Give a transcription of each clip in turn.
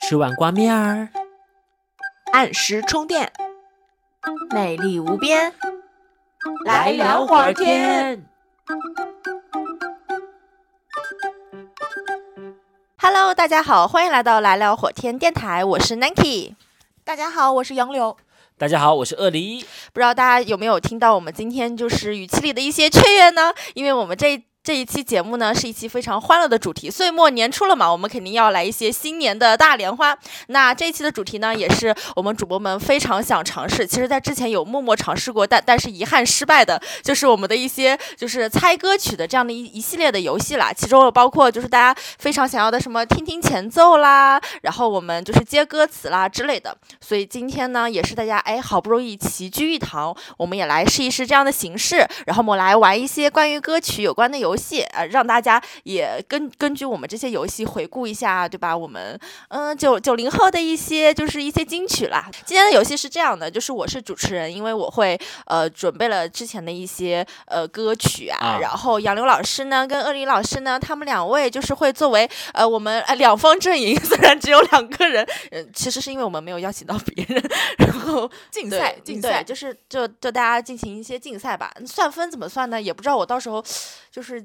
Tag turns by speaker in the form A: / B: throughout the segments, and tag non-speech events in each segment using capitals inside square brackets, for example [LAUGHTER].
A: 吃碗挂面儿，
B: 按时充电，美丽无边，
A: 来聊会儿天。
B: Hello，大家好，欢迎来到来聊火天电台，我是 Nanki。
C: 大家好，我是杨柳。
A: 大家好，我是鳄梨。
B: 不知道大家有没有听到我们今天就是语气里的一些雀跃呢？因为我们这这一期节目呢是一期非常欢乐的主题，岁末年初了嘛，我们肯定要来一些新年的大联欢。那这一期的主题呢，也是我们主播们非常想尝试，其实在之前有默默尝试过，但但是遗憾失败的，就是我们的一些就是猜歌曲的这样的一一系列的游戏啦，其中有包括就是大家非常想要的什么听听前奏啦，然后我们就是接歌词啦之类的。所以今天呢，也是大家哎好不容易齐聚一堂，我们也来试一试这样的形式，然后我们来玩一些关于歌曲有关的游戏，呃，让大家也根根据我们这些游戏回顾一下，对吧？我们嗯九九零后的一些就是一些金曲啦。今天的游戏是这样的，就是我是主持人，因为我会呃准备了之前的一些呃歌曲啊，
A: 啊
B: 然后杨柳老师呢跟鳄梨老师呢，他们两位就是会作为呃我们呃两方阵营，[LAUGHS] 虽然只有两个人，嗯、其实是因为我们没有邀请到别人，[LAUGHS] 然后 [LAUGHS]
C: 竞赛，竞赛，
B: 就是就就大家进行一些竞赛吧。算分怎么算呢？也不知道我到时候就是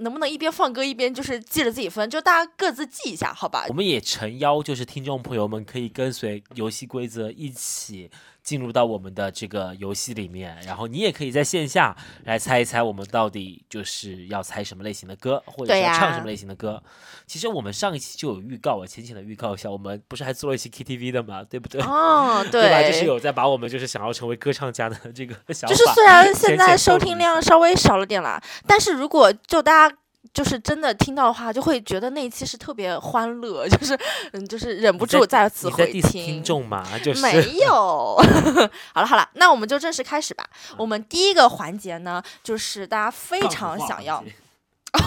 B: 能不能一边放歌一边就是记着自己分，就大家各自记一下，好吧
A: 我？们也诚邀，就是听众朋友们可以跟随游戏规则一起进入到我们的这个游戏里面，然后你也可以在线下来猜一猜我们到底就是要猜什么类型的歌，或者是
B: 对呀
A: 要唱什么类型的歌。其实我们上一期就有预告，我浅浅的预告一下，我们不是还做了一期 KTV 的嘛，对不对？
B: 哦，[LAUGHS]
A: 对吧？就是有在把我们就是想要成为歌唱家的这个想法，
B: 就是虽然现在收听量稍微少了点啦，但是如果就大家。就是真的听到的话，就会觉得那一期是特别欢乐，就是嗯，就是忍不住再次回听。
A: 听众嘛，就是
B: 没有。[LAUGHS] 好了好了，那我们就正式开始吧。我们第一个环节呢，就是大家非常想要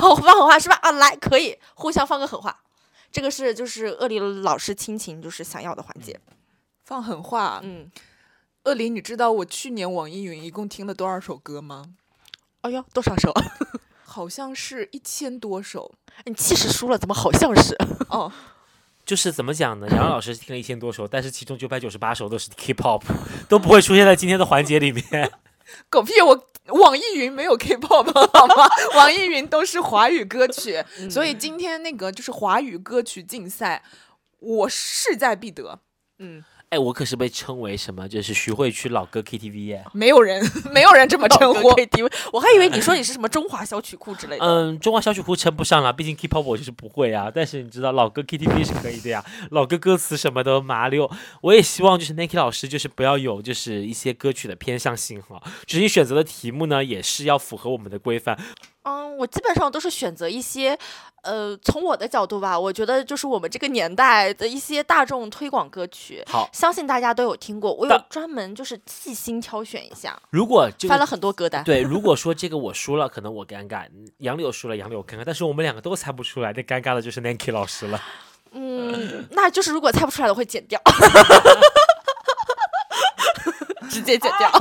B: 哦，放狠话是吧？啊，来，可以互相放个狠话。这个是就是鳄梨老师亲情就是想要的环节。
C: 放狠话。
B: 嗯，
C: 恶灵，你知道我去年网易云一共听了多少首歌吗？
B: 哎呦，多少首？
C: 好像是一千多首。
B: 你气势输了，怎么好像是？
C: 哦，[LAUGHS]
A: 就是怎么讲呢？杨老师听了一千多首，但是其中九百九十八首都是 K-pop，[LAUGHS] 都不会出现在今天的环节里面。[LAUGHS]
C: 狗屁！我网易云没有 K-pop 好吗？网易云都是华语歌曲，所以今天那个就是华语歌曲竞赛，我势在必得。
B: 嗯，
A: 哎，我可是被称为什么？就是徐汇区老歌 KTV 耶。
C: 没有人，没有人这么称呼。
B: KTV，我还以为你说你是什么中华小曲库之类的。
A: 嗯，中华小曲库称不上了，毕竟 K-pop 我就是不会啊。但是你知道老歌 KTV 是可以的呀，老歌歌词什么的麻溜。我也希望就是 Nike 老师就是不要有就是一些歌曲的偏向性哈，就是你选择的题目呢也是要符合我们的规范。
B: 嗯，我基本上都是选择一些，呃，从我的角度吧，我觉得就是我们这个年代的一些大众推广歌曲，
A: 好，
B: 相信大家都有听过。我有专门就是细心挑选一下，
A: 如果这
B: 翻了很多歌单。
A: 对，如果说这个我输了，可能我尴尬；杨柳输了，杨柳尴尬。但是我们两个都猜不出来，那尴尬的就是 Nanki 老师了。
B: 嗯，那就是如果猜不出来的会剪掉，[LAUGHS] 直接剪掉，[LAUGHS]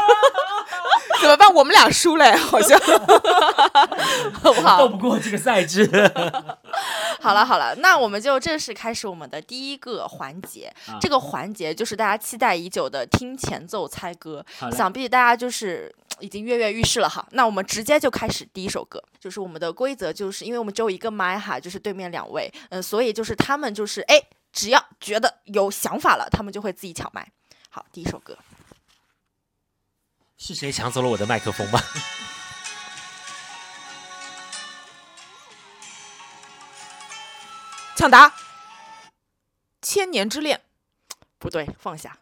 C: 怎么办？我们俩输了，好像。[LAUGHS]
B: 好不好
A: 斗？不过这个赛制。[LAUGHS]
B: 好了好了，那我们就正式开始我们的第一个环节。
A: 啊
B: 这个环节就是大家期待已久的听前奏猜歌。想必大家就是已经跃跃欲试了哈。那我们直接就开始第一首歌，就是我们的规则，就是因为我们只有一个麦哈，就是对面两位，嗯，所以就是他们就是哎，只要觉得有想法了，他们就会自己抢麦。好，第一首歌，
A: 是谁抢走了我的麦克风吗？[LAUGHS]
C: 抢答，《千年之恋》。
B: 不对，放下。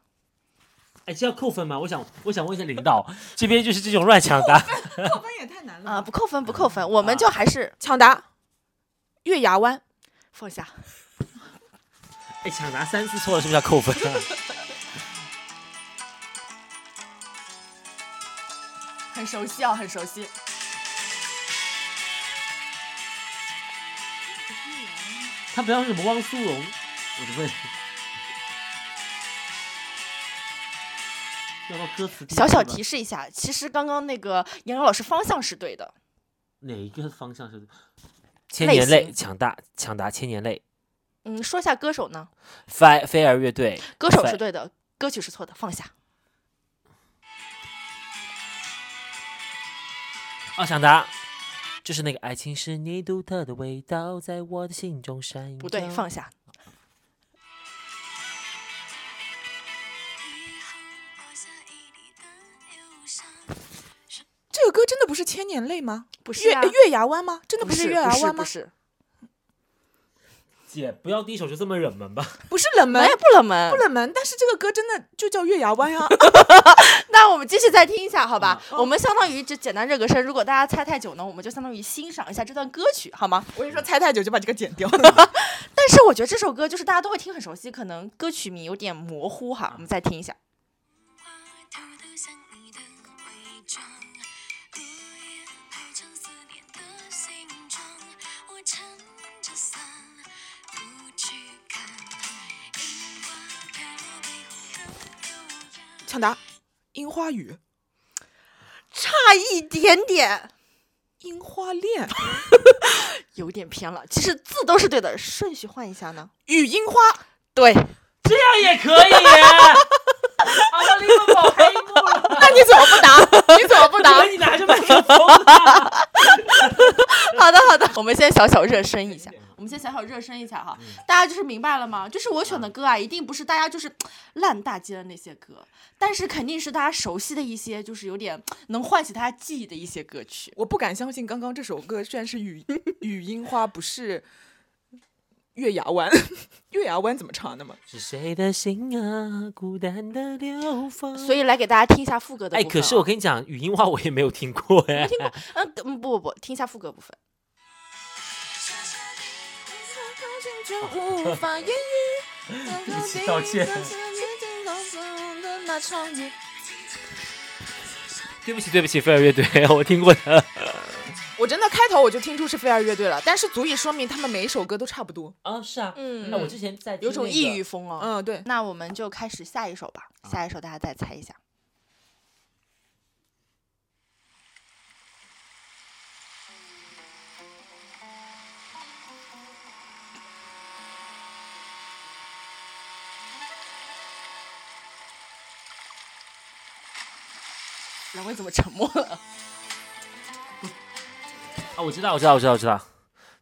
A: 哎，这要扣分吗？我想，我想问一下领导，这边就是这种乱抢答。
C: 扣分也太难了
B: 啊、不扣分，不扣分，我们就还是
C: 抢答，《月牙湾》。
B: 放下。
A: 哎，抢答三次错了，是不是要扣分啊？[LAUGHS]
B: 熟悉哦，很熟悉。
A: 他不要什么汪苏泷，我就问。要到歌词
B: 小小提示一下，其实刚刚那个杨洋老师方向是对的，
A: 哪一个方向是？千年泪
B: 型
A: 抢答抢答千年泪，
B: 嗯，说一下歌手呢？
A: 飞飞儿乐队，
B: 歌手是对的，歌曲是错的，放下。
A: 哦，想答，就是那个爱情是你独特的味道，在我的心中闪耀。
B: 不对，放下。
C: 这个歌真的不是千年泪吗？月
B: 不是啊，
C: 月牙湾吗？真的
B: 不是
C: 是月牙湾吗
B: 不？是，
A: 姐，不要第一首就这么冷门吧？
C: 不是冷门
B: 没，不冷门
C: 不。冷门，但是这个歌真的就叫月牙湾呀。[LAUGHS]
B: 那我们继续再听一下，好吧？
C: 嗯
B: 我们相当于就简单热个身，如果大家猜太久呢，我们就相当于欣赏一下这段歌曲，好吗？
C: 我跟你说，猜太久就把这个剪掉了。[LAUGHS] [LAUGHS]
B: 但是我觉得这首歌就是大家都会听很熟悉，可能歌曲名有点模糊哈。我们再听一下。
C: 抢答，樱花雨，
B: 差一点点，
C: 樱花恋，[LAUGHS]
B: 有点偏了。其实字都是对的，顺序换一下呢？
C: 雨樱花。
B: 对，
A: 这样也可以利克宝黑幕了，
C: 那你怎么不答？你怎么不答
A: 你拿着麦克风呢？[LAUGHS]
B: 好的好的，我们先小小热身一下。我们先小小热身一下哈，大家就是明白了吗？就是我选的歌啊，一定不是大家就是烂大街的那些歌，但是肯定是大家熟悉的一些，就是有点能唤起大家记忆的一些歌曲。
C: 我不敢相信，刚刚这首歌居然是语 [LAUGHS] 语音花，不是月牙湾。[LAUGHS] 月牙湾怎么唱的嘛？
A: 是谁的心啊，孤单的流放？
B: 所以来给大家听一下副歌的
A: 哎，
B: 部分啊。
A: 可是我跟你讲，语音话我也没有听过哎。
B: 没听过，嗯嗯不不不，听一下副歌部分。[LAUGHS]
C: 无法言语。
A: 对不起道歉对不起，对不起，飞儿乐队，[LAUGHS] 我听过的。
C: 我真的开头我就听出是飞儿乐队了，但是足以说明他们每一首歌都差不多。
A: 啊，是啊，
B: 嗯
A: 那我之前在那个
B: 有种异域风哦。
C: 嗯，对。
B: 那我们就开始下一首吧，下一首大家再猜一下。两位怎么沉默了？
A: 啊，我知道，我知道，我知道，我知道，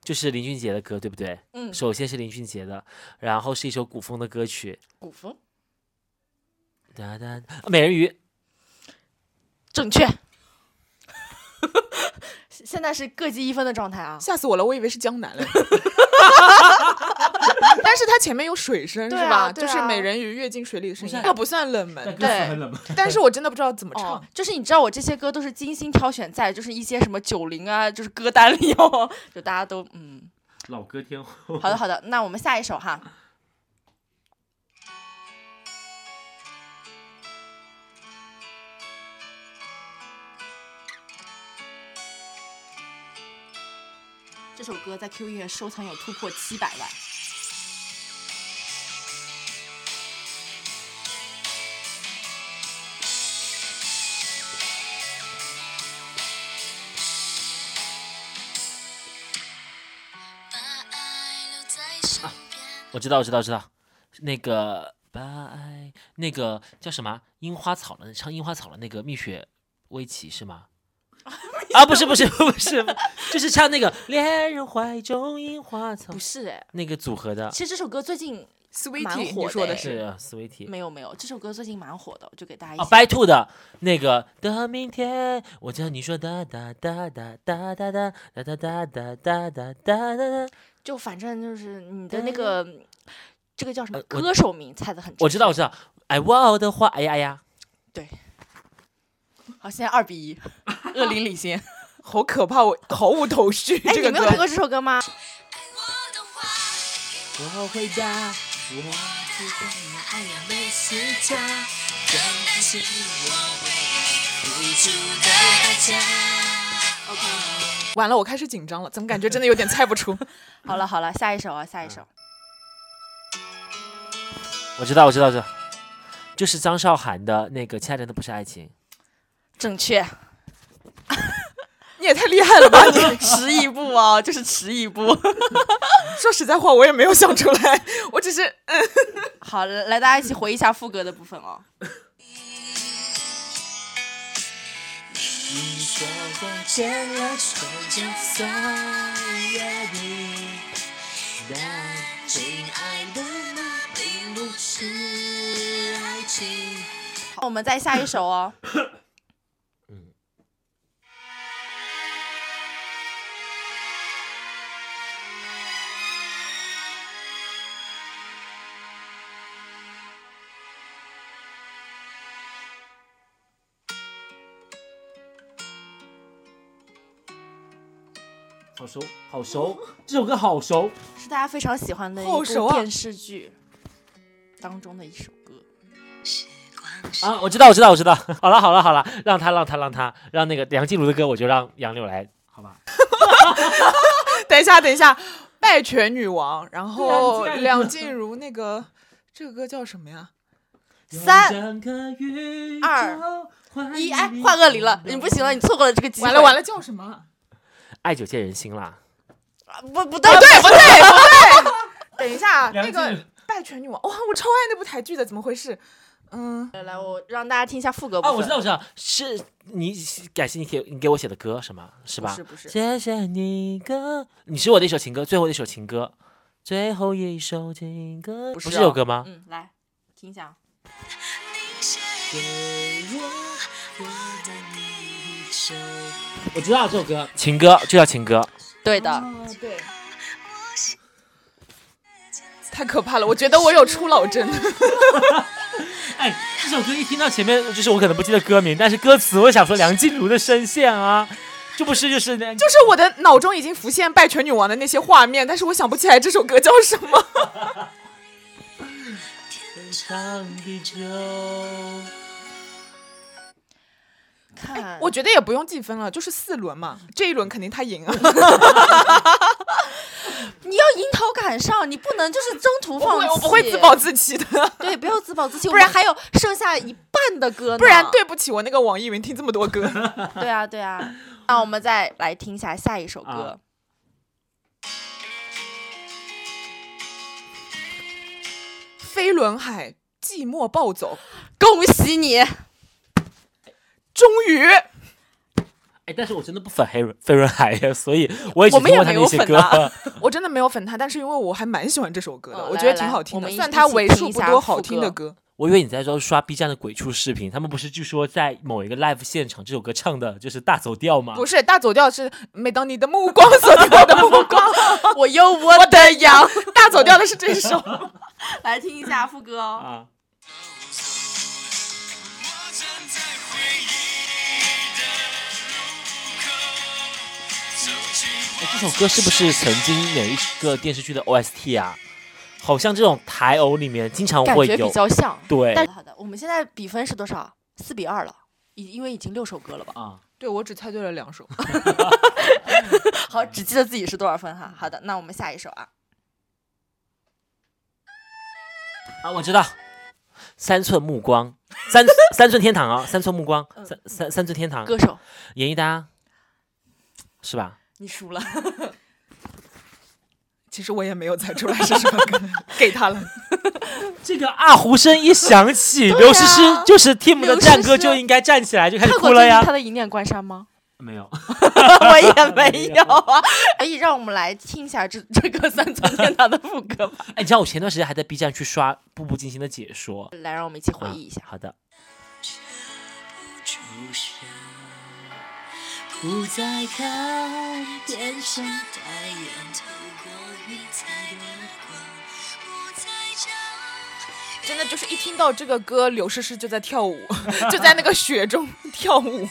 A: 就是林俊杰的歌，对不对？
B: 嗯，
A: 首先是林俊杰的，然后是一首古风的歌曲，
B: 古风
A: 哒哒，啊美人鱼，
B: 正确。现在是各记一分的状态啊。
C: 吓死我了，我以为是江南嘞。[LAUGHS] 但是它前面有水声
B: 对
C: 是吧？就是美人鱼跃进水里的声音，
A: 不是
C: 那不算冷门，
B: 对
A: 冷门。
C: 但是我真的不知道怎么
B: 哦
C: 唱。，
B: 就是你知道我这些歌都是精心挑选在就是一些什么九零啊，就是歌单里哦，就大家都嗯，
A: 老歌天后。
B: 好的好的，那我们下一首哈。这首歌在 Q 音乐收藏有突破七百万。
D: 把爱留在身边。
A: 我知道，我知道，知道，那个把爱，那个叫什么樱花草的，唱樱花草的那个蜜雪薇琪是吗？啊，不是，不是，[LAUGHS] 不是，就是唱那个恋人怀中樱花草
B: 不是哎，
A: 那个组合的，
B: 其实这首歌最近蛮
C: Sweetie，
B: 火
C: 你说的
B: 的
A: 是
C: 是
A: Sweetie。
B: 没有没有，这首歌最近蛮火的，我就给大家一
A: 哦
B: 起。
A: ，By Two 的那个的明天，我知道你说哒哒哒哒哒哒哒哒哒哒哒哒哒哒哒哒。
B: 就反正就是你的那个这个叫什么歌手名猜的很准
A: 我知道，我知道，爱我的话，哎呀哎呀，
B: 好，现在二比一，恶灵领先。[LAUGHS]
C: 好可怕，我毫无头绪。
B: 哎，
C: 这个歌
B: 你没有听过这首歌吗？
D: 爱我
A: 回家，我知道你爱呀没时差，是我付出的代价。
C: 完了，我开始紧张了，怎么感觉真的有点猜不出？
B: 好了好了，下一首啊，下一首。
A: 我知道，我知道，我知道，就是张韶涵的那个《亲爱的那不是爱情》。
B: 正确，
C: 你你也太厉害了吧！[LAUGHS] 你
B: 迟一步啊，就是迟一步。[LAUGHS]
C: 说实在话，我也没有想出来，我只是嗯，[LAUGHS]
B: 好，来大家一起回忆一下副歌的部分哦。
A: 你说过牵了手就算约定，但亲爱的那并不是爱情。
B: 好，我们再下一首哦。
A: 好熟，好熟，这首歌好熟。
B: 是大家非常喜欢的一部电视剧当中的一首歌。
A: 啊，我知道，我知道，我知道。[LAUGHS] 好了，好了，好了，让他，让他，让他，让那个梁静茹的歌，我就让杨柳来，好吧？[LAUGHS]
C: 等一下，等一下，拜权女王，然后梁静茹那个这个歌叫什么呀？
B: 三二一，哎，换恶灵了，你不行了，你错过了这个机会。
C: 完了完了，叫什么？
A: 爱久见人心啦。
B: 啊，不不对
C: 不对不对 [LAUGHS] 不对，等一下，[LAUGHS] 那
A: 梁静茹
C: 个拜权女王，哇，我超爱那部台剧的，怎么回事？嗯，
B: 来来，我让大家听一下副歌部
A: 啊，我知道，我知道，是你感谢你给你给我写的歌，什么？是吧？
B: 不是不是
A: 谢谢你歌，你是我的一首情歌，最后的一首情歌，最后一首情歌，不
B: 不是哦
A: 是这首歌吗？
B: 嗯，来听一下。
A: 我知道这首歌，情歌就叫情歌。
B: 对的，
C: 对，太可怕了，我觉得我有初老症。[LAUGHS]
A: 哎，这首歌一听到前面，就是我可能不记得歌名，但是歌词我想说梁静茹的声线啊，这不是就是那
C: 就是我的脑中已经浮现拜权女王的那些画面，但是我想不起来这首歌叫什么。[LAUGHS]
B: 看
C: 我觉得也不用计分了，就是四轮嘛，这一轮肯定他赢啊。[LAUGHS]
B: 你要迎头赶上，你不能就是中途
C: 我不会，
B: 放弃。
C: 我不会自暴自弃的，[LAUGHS]
B: 对，不要自暴自弃，
C: 不然
B: 还有剩下一半的歌呢。
C: 不然对不起我那个网易云听这么多歌。[LAUGHS]
B: 对啊对啊。那我们再来听一下下一首歌
A: 啊。
C: 飞轮海，寂寞暴走，
B: 恭喜你，
C: 终于
A: 哎，但是我真的不粉黑人 [LAUGHS] 飞轮海呀，所以我也只
C: 我们也
A: 听过他那些
C: 没有粉啊
A: 歌。[LAUGHS]
C: 我真的没有粉他，但是因为我还蛮喜欢这首歌的，
B: 哦
C: 我觉得挺好听的。
B: 我们一
C: 虽然它
B: 一起
C: 为数不多好听的歌，
A: 我以为你在说刷 B 站的鬼畜视频，他们不是据说在某一个 live 现场，这首歌唱的就是大走调吗？
C: 不是大走调是每当你的目光锁定我的目光，[LAUGHS]
B: 我又我的羊。
C: 大走调的是这首。
B: 来听一下副歌哦。
A: 啊，这首歌是不是曾经哪一个电视剧的 OST 啊？好像这种台偶里面经常
B: 感觉比。较像。
A: 对
B: 但好的，我们现在比分是多少？四比二了，已因为已经六首歌了吧？
A: 啊，
C: 对我只猜对了两首 [LAUGHS] [LAUGHS]
B: 好，只记得自己是多少分哈。好的，那我们下一首啊。
A: 啊，我知道，三寸目光，三三寸天堂啊，三寸目光，三三三寸天堂，
B: 歌手，
A: 严艺丹，是吧？
B: 你输了。[LAUGHS]
C: 其实我也没有猜出来是什么歌，[LAUGHS] 给他了。[LAUGHS]
A: 这个二胡声一响起，
B: 对
A: 刘诗诗
B: 啊
A: 就是 Team 的战歌就应该站起来就开始哭了呀
B: 他。的《一念关山》吗？
A: 没有，
B: 我也没有啊。可以让我们来听一下这这个三寸天堂的副歌吧。
A: 哎，你知道我前段时间还在 B 站去刷《步步惊心》的解说，
B: 来，让我们一起回
A: 啊
B: 忆一下。
A: 好的，
D: 不再看天上太阳透过云彩的光，不再找
C: 真的就是一听到这个歌，刘诗诗就在跳舞，[LAUGHS] 就在那个雪中跳舞。
D: 你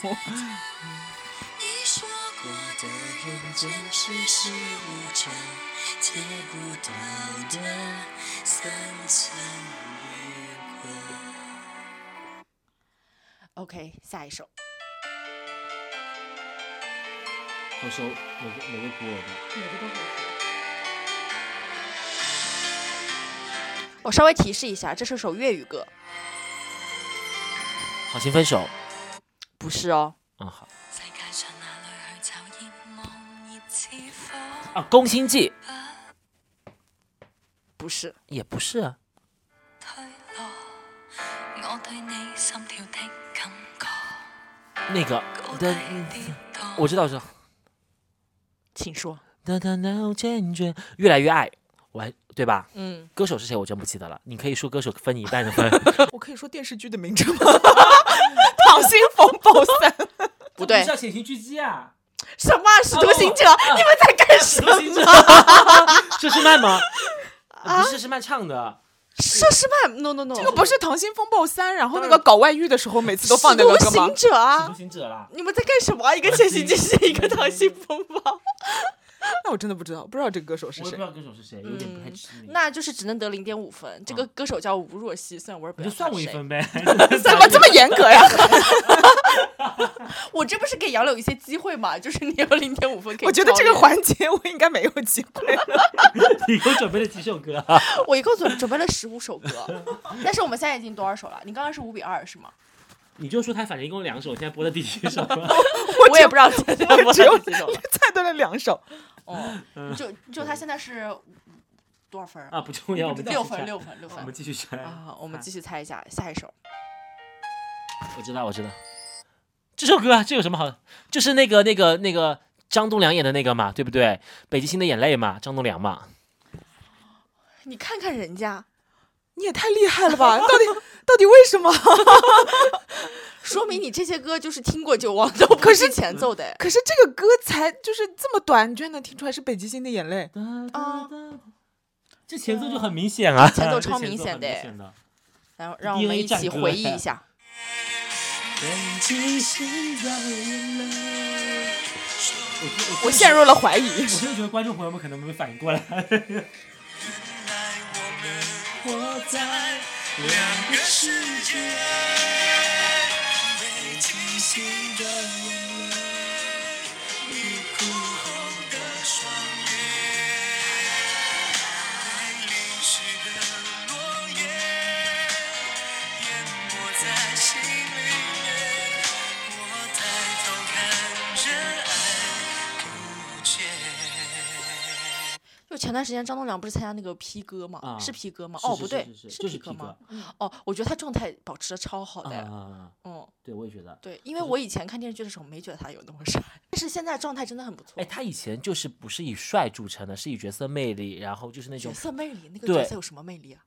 D: 说过的认真是世无常，借不到的三寸月光。
B: OK，下一首。
A: 好熟，哪个哪个歌的？
B: 我稍微提示一下，这是首粤语歌，
A: 好心分手，
B: 不是哦。
A: 嗯好，啊，宫心计
B: 不是，
A: 也不是啊，那个
D: 高
A: 的。我知道，我知道。
B: 请说。
A: 哒哒那坚决越来越爱，我还对吧？
B: 嗯，
A: 歌手是谁我真不记得了，你可以说歌手分你一半的分。[LAUGHS]
C: 我可以说电视剧的名称吗？[LAUGHS] 溏心风暴三，[LAUGHS]
B: 不对
A: 这叫潜行狙击啊！
B: 什么啊使徒行者？你们在干什
A: 什么行者
B: 么？？
A: 佘诗曼吗？呃不是佘诗曼唱的，
B: 佘诗曼？No No No，
C: 这个不是溏心风暴三，然后那个搞外遇的时候每次都放那个歌吗
B: 行？者啊！
A: 行者啦。
B: 你们在干什么啊？一个潜行进行，一个溏心风暴，[LAUGHS]
C: 那我真的不知道，不知道这个歌手是谁
A: 我不知。道歌手是谁，有点不太
B: 嗯
A: 知名。
B: 那就是只能得零点五分。这个
A: 嗯
B: 歌手叫吴若曦，虽然我也不知道
A: 就算。我一分呗。[LAUGHS]
C: 怎么这么严格呀？[LAUGHS]
B: 我这不是给杨柳一些机会嘛？就是你有零点五分可以。
C: 我觉得这个，环节我应该没有机会了。
A: 你给我准备了几首歌啊？
B: 我一共准准备了十五首歌，但是我们现在已经多少首了？你刚刚是五比二是吗？
A: 你就说他反正一共两首，现在播的第几首了？
B: 我也不知道现在
C: 只有
B: 了几首了。
C: 猜对了两首，
B: 哦，就就他现在是多少分儿？
A: 啊，不重要，我们继续
B: 六分，六分，六分
A: 我们。继续猜
B: 啊，我们继续猜一下下一首。
A: 我知道，我知道，这首歌啊，这有什么好？就是那个、那个、那个张栋梁演的那个嘛，对不对？北极星的眼泪嘛，张栋梁嘛。
B: 你看看人家，
C: 你也太厉害了吧？到底到底为什么？[LAUGHS]
B: 说明你这些歌就是听过就忘，[LAUGHS] 都不
C: 可是
B: 是前奏的哎。
C: 可是这个歌才就是这么短，你居然能听出来是北极星的眼泪？
B: 啊
A: 这前奏 [LAUGHS] 就很明显啊，
B: 前奏超明显的
A: 明显的。
B: 然后让我们一起回忆一下。
A: 北极星的眼泪。我
C: 我陷入了怀疑。
A: 我真的觉得观众朋友们可能没反应过来。两个世界，被清醒的夜。
B: 就前段时间张栋梁不是参加那个 P 哥吗？
A: 啊
B: 是 P 哥吗？哦，不对，
A: 是
B: P
A: 哥
B: 吗？哦，我觉得他状态保持的超好的。
A: 啊，
B: 嗯，
A: 对，我也觉得。
B: 对，因为我以前看电视剧的时候没觉得他有那么帅，但是现在状态真的很不错
A: 哎，。他以前就是不是以帅著称的，是以角色魅力，然后就是那种角
B: 色魅力，那个角色有什么魅力啊？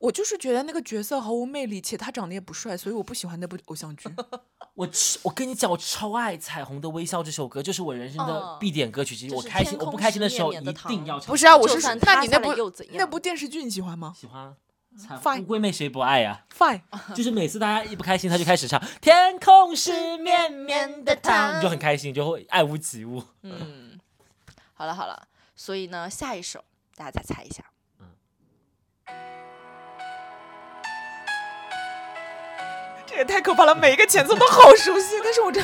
C: 我就是觉得那个角色毫无魅力，且他长得也不帅，所以我不喜欢那部偶像剧。[LAUGHS]
A: 我我跟你讲，我超爱《彩虹的微笑》这首歌，就是我人生的
B: 嗯
A: 必点歌曲。其实
B: 就是
A: 我开心，我不开心的时候一定要唱。
C: 不是啊，我
B: 是算
C: 那你那部
B: 又怎样
C: 那部电视剧你喜欢吗
A: 喜欢。彩
C: Fine
A: 乌龟妹谁不爱呀、
C: ？Fine，[LAUGHS]
A: 就是每次大家一不开心，他就开始唱《天空是绵绵的糖》，你就很开心，就会爱屋及乌。
B: 嗯，好了好了，所以呢，下一首大家再猜一下。
C: 这也太可怕了，每一个前奏都好熟悉，但是我这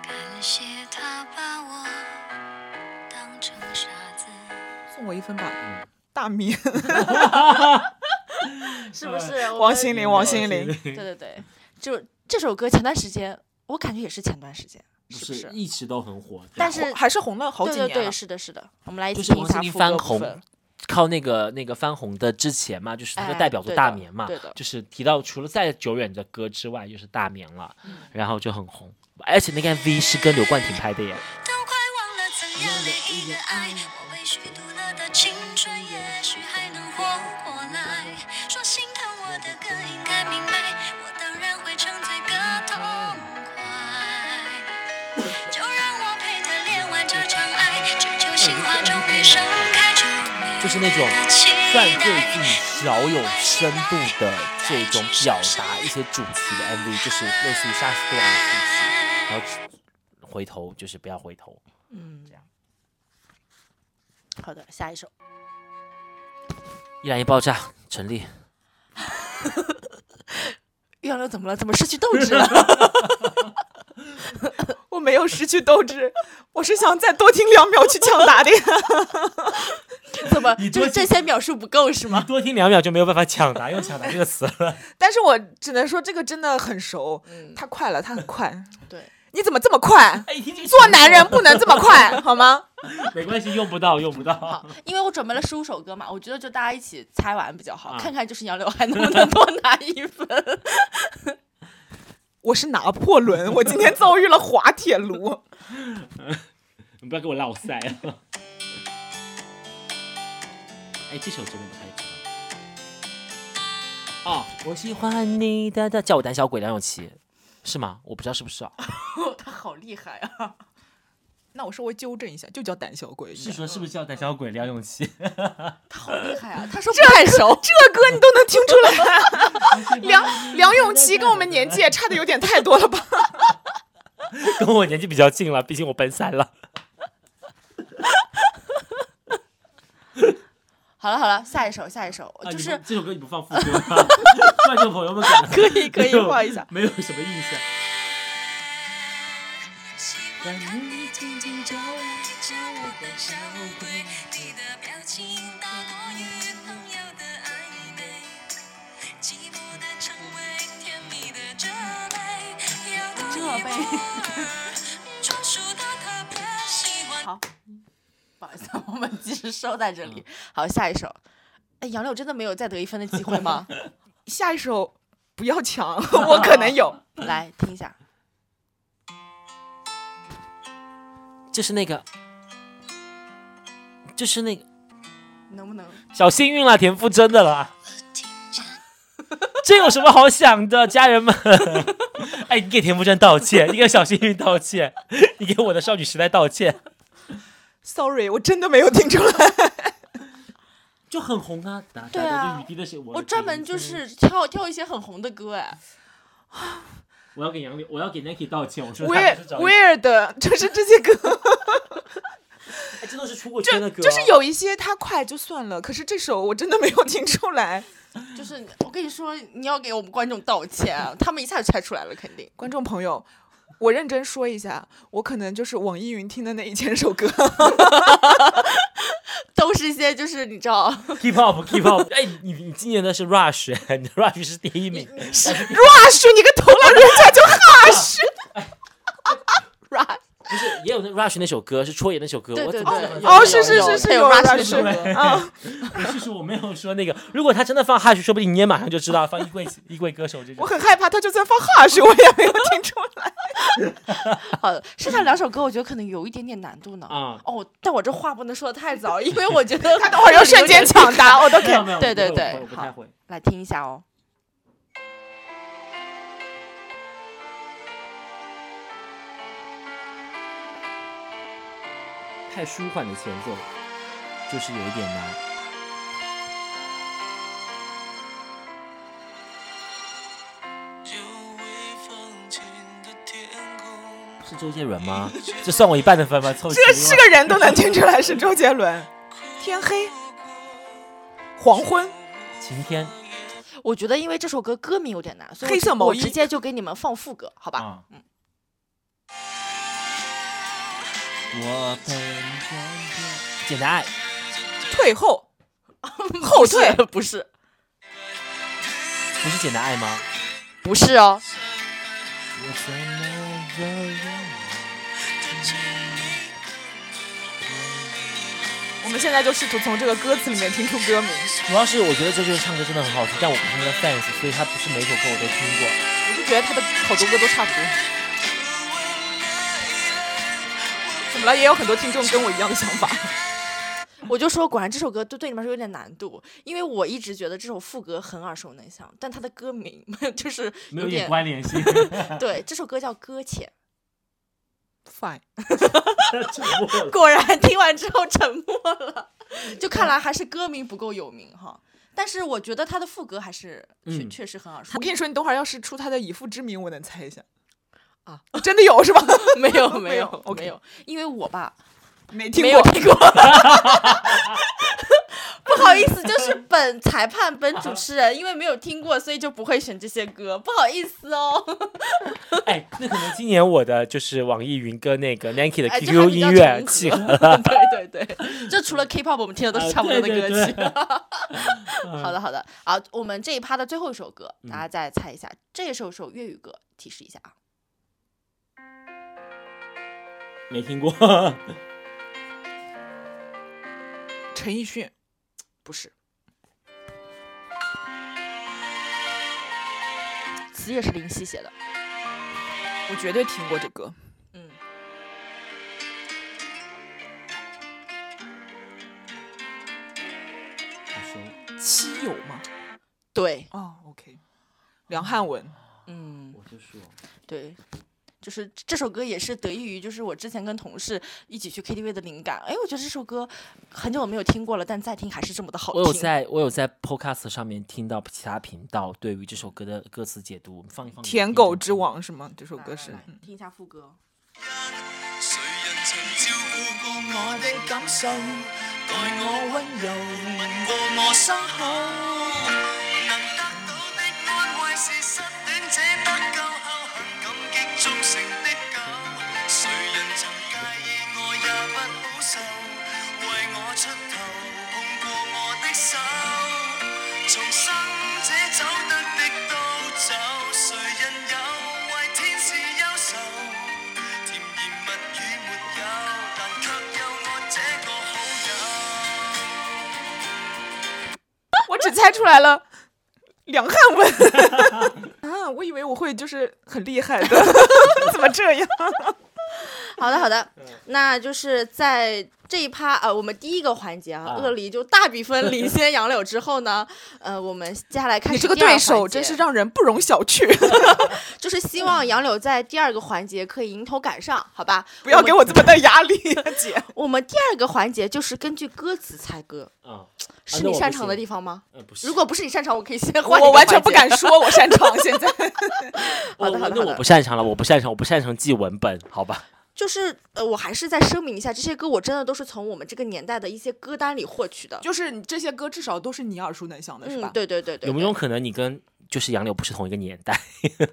D: 感谢他把我当成傻子。
C: 送我一分吧。
A: 嗯。
C: 大米，[LAUGHS]
B: 是不是？
C: 王心凌，王心凌，
B: 对对对，就这首歌前段时间，我感觉也是前段时间，
A: 不
B: 是不是？
A: 一直都很火，
B: 但是
C: 还是红了好几年了。
B: 对对对，是的，是的。我们来一起
A: 就是王心凌
B: 听一下副
A: 翻红。靠那个那个翻红的之前嘛，就是他的
B: 哎
A: 代表作《大眠》嘛，就是提到除了再久远的歌之外，就是《大眠》了，
B: 嗯
A: 然后就很红，而且那个 MV 是跟刘冠廷拍的耶。
D: 都就
A: 是那种
D: 有期
A: 算最
D: 待
A: 近少有深度的这种表达一些主题的 MV，就是类似于杀死对方的事情，然后回头就是不要回头。
B: 嗯
A: 这样，
B: 好的，下一首。
A: 易燃易爆炸成立，[LAUGHS]
B: 月亮怎么了？怎么失去斗志了？[LAUGHS] [LAUGHS]
C: 我没有失去斗志，我是想再多听两秒去抢答的呀。[LAUGHS]
B: 怎么
A: 你
B: 就是这些秒数不够是吗？
A: 多听两秒就没有办法抢答，用抢答这个词了。[LAUGHS]
C: 但是我只能说这个真的很熟，
B: 嗯，
C: 他快了，他很快。
B: 对，
C: 你怎么这么快？做男人不能这么快，好吗？
A: 没关系，用不到，用不到
B: 好。，因为我准备了十五首歌嘛，我觉得就大家一起猜完比较好，
A: 啊
B: 看看就是杨柳还能不能多拿一分。
C: 我是拿破仑，我今天遭遇了滑铁卢。[LAUGHS]
A: 你不要给我落塞了！[LAUGHS] 哎，这首真的不太知道。哦，我喜欢你的的，叫我胆小鬼梁咏琪，是吗？我不知道是不是啊？[LAUGHS]
B: 他好厉害啊！
C: 那我稍微纠正一下，就叫胆小鬼。
A: 是说是不是叫胆小鬼梁咏琪？[LAUGHS]
B: 他好厉害啊！他说这太熟，
C: 这歌你都能听出来？[LAUGHS] 梁梁咏琪跟我们年纪也差的有点太多了吧？[LAUGHS]
A: 跟我年纪比较近了，毕竟我奔三了。
B: 好了好了，下一首下一首，
A: 啊
B: 就是
A: 这首歌你不放副歌吗？观众朋友们可能
B: 可以可以放一下。
A: 没有什么印象。
D: 紧紧皱眉，着我的小鬼，你的表情大过于朋友的暧昧，寂寞的称谓，甜蜜的责备，要多
B: 责备
D: 一会儿专属的特别喜欢。
B: 好，不好意思，我们及时收在这里。好，下一首。哎，杨柳真的没有再得一分的机会吗？[LAUGHS]
C: 下一首不要抢，[LAUGHS] 我可能有。
B: 来听一下。
A: 就是那个，就是那个
B: 能不能？
A: 小幸运啦，田馥甄的
D: 啦。[LAUGHS]
A: 这有什么好想的，家人们？[LAUGHS] 哎，你给田馥甄道歉，你给小幸运道歉，你给我的少女时代道歉
C: ，Sorry，我真的没有听出来。
A: 就很红啊。
B: 对啊我专门就是跳跳一些很红的歌，哎，
A: 我要给杨柳，我要给 Nike 道歉。我说他
C: Weird 就是这些歌，[LAUGHS]
A: 哎这都是出过圈的歌，
C: 就是有一些他快就算了，可是这首我真的没有听出来。
B: 就是我跟你说，你要给我们观众道歉啊，他们一下就猜出来了，肯定。
C: 观众朋友，我认真说一下，我可能就是网易云听的那一千首歌。[LAUGHS]
B: 都是一些就是你知道
A: Keep up Keep up。哎，你你今年的是 Rush，你的 Rush 是第一名。
C: Rush，你个头了，人家就 Hush。
A: 不是，也有那 Rush 那首歌是戳爷那首歌，
B: 对对
A: 我怎么
B: 对
C: 哦，是是是是
B: 有
C: 有
B: Rush
C: 的
B: 歌
C: 啊，
A: 我是说我没有说那个，如果他真的放 Hush，说不定你也马上就知道放衣柜 [LAUGHS] 衣柜歌手这种。
C: 我很害怕，他就算放 Hush，我也没有听出来。[LAUGHS]
B: 好的，剩下两首歌我觉得可能有一点点难度呢。
A: 啊，
B: 哦，但我这话不能说的太早，因为我觉得 [LAUGHS]
C: 他等会儿又瞬间抢答，我都
A: 可以，
B: 对对对好
A: 我不太会。
B: 来听一下哦。
A: 太舒缓的前奏，就是有一点难。是周杰伦吗？这算我一半的分吗？凑齐
C: 这是个人都能听出来是周杰伦。天黑，[LAUGHS] 黄昏，
A: 晴天
B: 我觉得因为这首歌歌名有点难，所以我直
C: 黑色毛衣
B: 我直接就给你们放副歌，好吧？
A: 啊。我本简单爱，
C: 退后，[LAUGHS] 后退，
B: 不是
A: 不是简单爱吗？
B: 不是哦，
A: 我怎么有
C: 我们现在就试图从这个歌词里面听出歌名。
A: 主要是我觉得这就是唱歌真的很好听，但我不是他的 fans，所以他不是每首歌我都听过。
C: 我就觉得他的好多歌都差不多。么了？也有很多听众跟我一样的想法。[LAUGHS]
B: 我就说果然这首歌对对你们来说有点难度，因为我一直觉得这首副歌很耳熟能详，但它的歌名 [LAUGHS] 就是
A: 没有点
B: 点
A: 关联性，[LAUGHS]
B: 对，这首歌叫《搁浅
C: Fine。
B: 果然听完之后沉默了，就看来还是歌名不够有名哈。但是我觉得他的副歌还是确、
A: 嗯
B: 确实很耳熟
C: 我。跟你说，你等会儿要是出他的以父之名，我能猜一下。啊，真的有是吧？[LAUGHS]
B: 没有
C: 没 [LAUGHS]
B: 没有
C: 有，OK
B: 没有，因为我吧
C: 没听过。
B: 听过。不 [LAUGHS] 好不好意思，就是本裁判本主持人，因为没有听过，所以就不会选这些歌，不好意思哦。
A: 哎，那可能今年我的就是网易云跟那个 Nike 的 QQ 音乐
B: 重
A: 契
B: 合
A: 合。
B: 对对对，就除了 K-pop，我们听的都是
A: 啊
B: 差不多的歌曲。
A: 对对
B: 好的好的，好，我们这一趴的最后一首歌，
A: 嗯
B: 大家再猜一下，这也是首粤语歌，提示一下啊。
A: 没听过，[LAUGHS]
C: 陈奕迅，[TSK]
B: 不是，词也是林夕写的。
C: 我绝对听过这歌。
B: 嗯，
C: 七友吗？
B: 对，
C: 哦，OK，梁汉文。
B: 嗯，
A: 我就说
B: 对。就是这首歌也是得益于，就是我之前跟同事一起去 KTV 的灵感。哎，我觉得这首歌很久没有听过了，但再听还是这么的好听。
A: 我有在我有在 Podcast 上面听到其他频道对于这首歌的歌词解读，我们放一放。
C: 舔狗之王是吗？这首歌是
B: 来来。来听一下副歌。
D: 谁人曾照顾过我的感受，待我温柔，吻过我伤口，出
C: 来了梁汉文 [LAUGHS] 啊！我以为我会就是很厉害的，[LAUGHS] 怎么这样？
B: 好的，好的，那就是在这一趴呃，我们第一个环节啊，
A: 啊。
B: 鳄梨就大比分领先杨柳之后呢，[LAUGHS] 呃，我们接下来开
C: 你这个对手真是让人不容小觑，[LAUGHS]
B: 就是希望杨柳在第二个环节可以迎头赶上，好吧？
C: 不要给我这么大压力，[LAUGHS] 姐。
B: 我们第二个环节就是根据歌词猜歌，
A: 啊，
B: 是你擅长的地方吗？
A: 呃不是，
B: 如果不是你擅长，我可以先换
C: 我完全不敢说我擅长，现在。
A: 我
B: 好的好的好的
A: 那我不擅长了，我不擅长，我不擅长记文本，好吧？
B: 就是呃，我还是再声明一下，这些歌我真的都是从我们这个年代的一些歌单里获取的。
C: 就是这些歌至少都是你耳熟能详的，是吧？
B: 嗯，对对对对。
A: 有没有可能你跟就是杨柳不是同一个年代？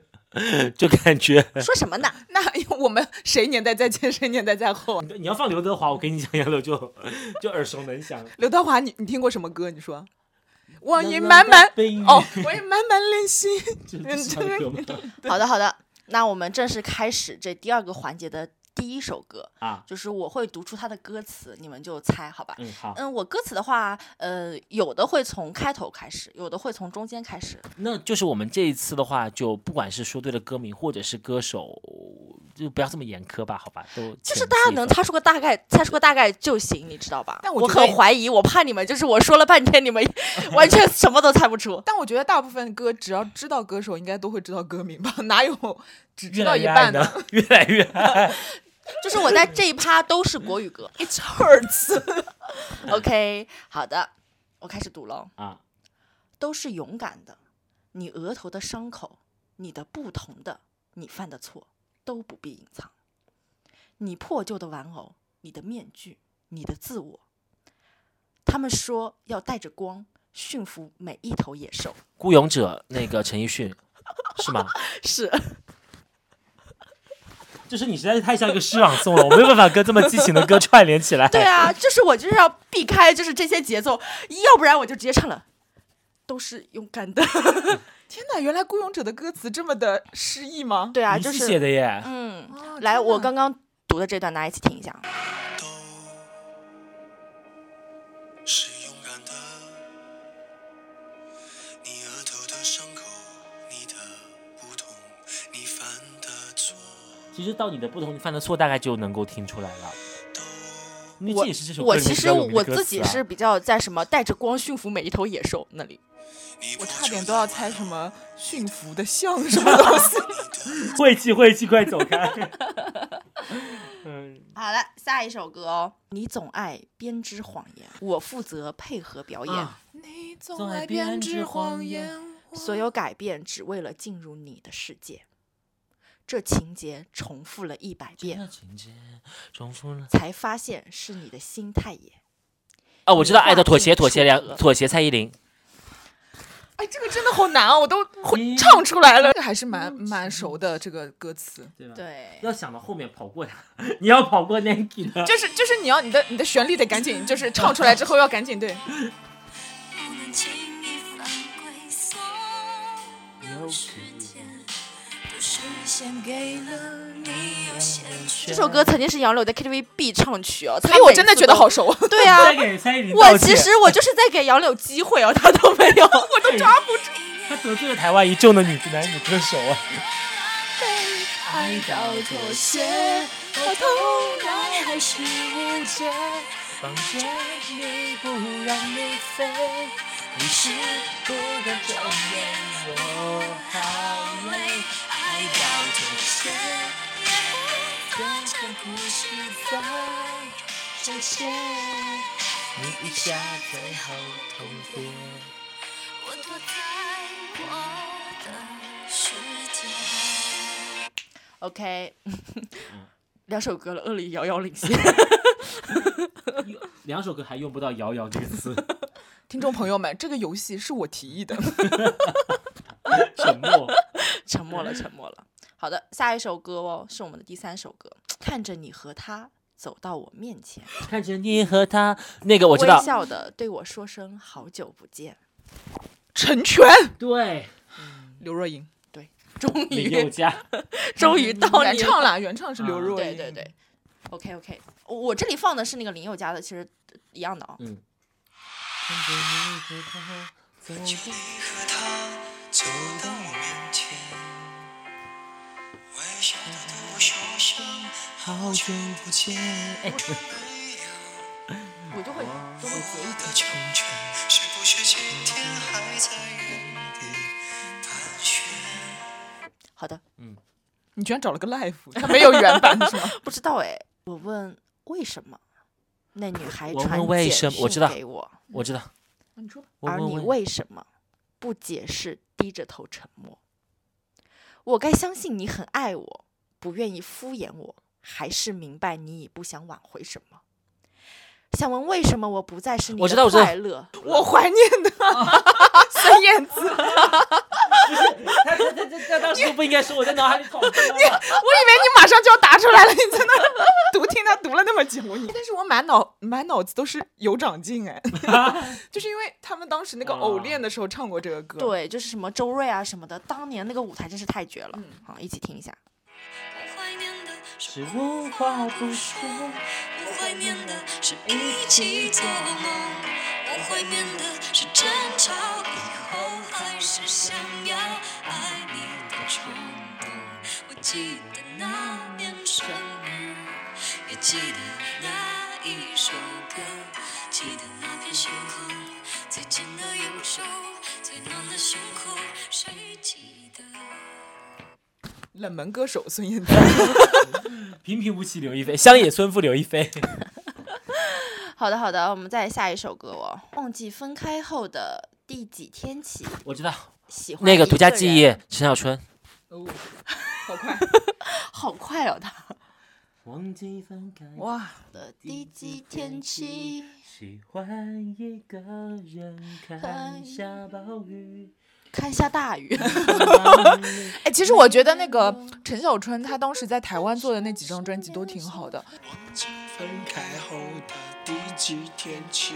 A: [LAUGHS] 就感觉 [LAUGHS]
B: 说什么呢？[LAUGHS]
C: 那我们谁年代在前，谁年代在后？
A: 你要放刘德华，我跟你讲，杨柳就就耳熟能详。
C: 刘德华，你你听过什么歌？你说。我已满满哦，我也满满练习。
B: 好的好的，那我们正式开始这第二个环节的第一首歌，
A: 啊，
B: 就是我会读出它的歌词，你们就猜好吧？
A: 嗯，好，
B: 嗯，我歌词的话，呃，有的会从开头开始，有的会从中间开始。
A: 那就是我们这一次的话，就不管是说对了歌名或者是歌手，就不要这么严苛吧，好吧？都
B: 就是大家能猜出个大概，猜出个大概就行，你知道吧？
C: 但我
B: 很怀疑，我怕你们就是我说了半天，你们 [LAUGHS] 完全什么都猜不出。
C: 但我觉得大部分歌只要知道歌手，应该都会知道歌名吧？[LAUGHS] 哪有只知道
A: 来越爱呢
C: 一半的？，[LAUGHS]
A: 越来越爱。
B: 就是我在这一趴都是国语歌。
C: ？It hurts。[LAUGHS]
B: OK，好的，我开始读了。
A: 啊，
B: 都是勇敢的，你额头的伤口，你的不同的，你犯的错，都不必隐藏。你破旧的玩偶，你的面具，你的自我。他们说要带着光驯服每一头野兽。
A: 孤勇者那个陈奕迅是吗？[LAUGHS]
B: 是，
A: 就是你实在是太像一个诗朗诵了，我没有办法跟这么激情的歌串联起来。
B: 对啊，就是我就是要避开就是这些节奏，要不然我就直接唱了。都是勇敢的，[LAUGHS]
C: 天哪，原来《孤勇者》的歌词这么的诗意吗？
B: 对啊，
A: 你
B: 就是
A: 写的耶。
B: 嗯，
C: 哦
B: 来，我刚刚读的这段，大家一起听一下。
D: 都是
A: 其实到你的不同，你犯的错大概就能够听出来了。
B: 我我其实我自己是比较在什么带着光驯服每一头野兽那里。
C: 我差点都要猜什么驯服的象什么东西。[LAUGHS]
A: 晦气晦气，快走开。[LAUGHS] 嗯，
B: 好了，下一首歌哦。你总爱编织谎言，我负责配合表演，
A: 啊
C: 你
A: 总
C: 总爱
A: 爱编
C: 编织
A: 织谎言，
B: 所有改变只为了进入你的世界。这情节重复了一百遍，
A: 这情节重复了。
B: 才发现是你的心态也。
A: 啊，我知道，爱的妥协，妥协，
B: 进出格
A: 梁妥协，蔡依林。
C: 哎，这个真的好难啊，我都会唱出来了，这还是蛮蛮熟的这个歌词。
A: 对吧？
B: 对，
A: 要想到后面跑过他，你要跑过 Nike 的。
C: 就是就是你要你的你的旋律得赶紧，就是唱出来之后要赶紧对。[LAUGHS]
B: 这首歌曾经是杨柳的 KTV 必唱曲哦，
C: 所以我真的觉得好熟。[LAUGHS]
B: 对啊 [LAUGHS] 我其实我就是在给杨柳机会哦，他都没有，[LAUGHS] 我都抓不住。
A: 他得罪了台湾一众的女男女歌手啊。
D: 爱到妥协，到头来还是无解。
A: 放着你不让你飞，你是不敢正面，我好累。你一下。
D: 我躲在我的世界。
B: OK，两首歌了，恶里遥遥领先。
A: 两首歌还用不到“遥遥”这个词，[LAUGHS]
C: 听众朋友们，这个游戏是我提议的。[LAUGHS]
A: 沉默。
B: 沉默了，沉默了。好的，下一首歌哦，是我们的第三首歌。看着你和他走到我面前，
A: 看着你和他，那个我知道
B: 微，笑的对我说声好久不见。
C: 成全
A: 对，
C: 刘若英对
B: 终
A: 林宥
B: 于，
A: 嘉，
B: 终于到 [LAUGHS] 你。
C: 原唱了，原唱是刘
A: 啊
C: 若英。
B: 对对对，OK OK，我这里放的是那个林宥嘉的，其实一样的哦。
A: 嗯。看着你和他走
E: 和他走到我面前，微笑的对我说声好久不见。
A: 哎 [LAUGHS]
B: 我就会就会截一
E: 的
B: 截。
E: 成全，是不是今天还在原地盘旋？
B: 好的，嗯
C: 你居然找了个 life，[LAUGHS] 他没有原版是吗？[LAUGHS]
B: 不知道哎。我问为什么，那女孩
A: 我
B: 传
A: 问为
B: 简讯
A: 什么我知道
B: 给我，
A: 我知道。
C: 你说吧。
B: 而你为什么不解释，低着头沉默？我该相信你很爱我，不愿意敷衍我，还是明白你已不想挽回什么？想问为什么我不再是你的快乐？
C: 我怀念的 [LAUGHS] 孙燕姿，
A: 他他他他他当时不应该说我在脑海里闯灯啊！
C: 为你马上就要答出来了，你在那读听他读了那么久，你但是我满脑满脑子都是有长进哎，就是因为他们当时那个偶练的时候唱过这个歌。，
B: 对，就是什么周瑞啊什么的，当年那个舞台真是太绝了。好，一起听一下。
A: 是无话不说，
D: 我怀念的是一起做梦，我怀念的是争吵是想要爱你的冲动。我记得那年生日，也记得那一首歌，记得那片星空，最紧的右手，最暖的胸口，谁记得？
C: 冷门歌手孙燕姿。
A: 平平无奇刘亦菲，乡野村妇刘亦菲。[LAUGHS]
B: 好的，好的，我们再下一首歌哦。忘记分开后的第几天起，
A: 我知道
B: 喜欢一
A: 那个独家记忆，陈小春。
C: 哦，好快 [LAUGHS]
B: 好快哦，他
A: 忘记分开
C: 哇！
B: 的第几天起，
A: 喜欢一个人看下暴雨。
B: 看下大雨。[LAUGHS]
C: 哎，其实我觉得那个陈小春他当时在台湾做的那几张专辑都挺好的。
E: 忘记分开后的第几天起，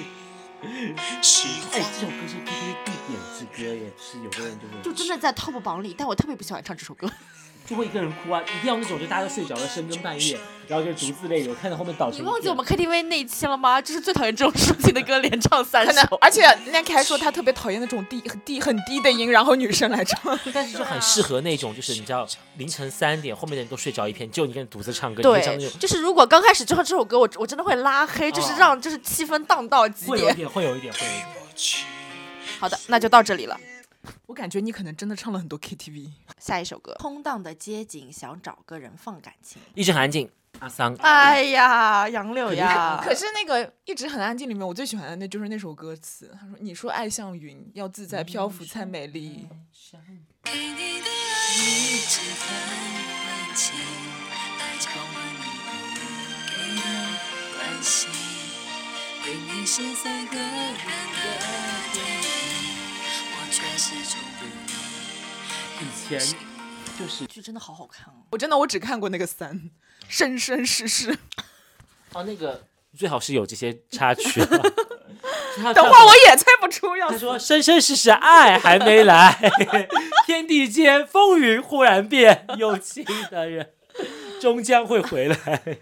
E: 喜
A: 哎，
E: 欢
A: 这首歌是 KTV 必点之歌耶，是有的人就会
B: 就真的在 top 榜里，但我特别不喜欢唱这首歌。
A: 就会一个人哭啊，一定要那种就大家都睡着了，深更半夜，然后就独自泪流，看到后面倒成
B: 你忘记我们 KTV 那一期了吗？就是最讨厌这种抒情的歌，连唱三
C: 可能
B: 首，。
C: 而且 Nike 还说他特别讨厌那种低很低很低的音，然后女生来唱。
A: 但是就很适合那种，就是你知道凌晨三点，后面的人都睡着一片，就你一个人独自唱歌，你会唱那
B: 对
A: 种，
B: 就是如果刚开始就唱这首歌，我我真的会拉黑，就是
A: 哦
B: 让就是气氛荡到极点。
A: 会有一点，会有一点，会有一点。
B: 好的，那就到这里了。
C: 我感觉你可能真的唱了很多 KTV。
B: 下一首歌，空荡的街景，想找个人放感情。
A: 一直很安静，阿桑，
B: 哎呀，杨柳呀，
C: 可是那个一直很安静里面，我最喜欢的那就是那首歌词。他说：“你说爱像云，要自在漂浮才美丽。
D: 给你的爱一直很温情，来交换你给的关心。明明是三个人的。
A: 以前就是
B: 剧真的好好看哦。
C: 我真的我只看过那个三，生生世世。
A: 哦，那个最好是有这些插曲 [LAUGHS]
C: 等会儿我也猜不出要
A: 他说：“生生世世爱还没来，[LAUGHS] 天地间风云忽然变，有情的人终将会回来。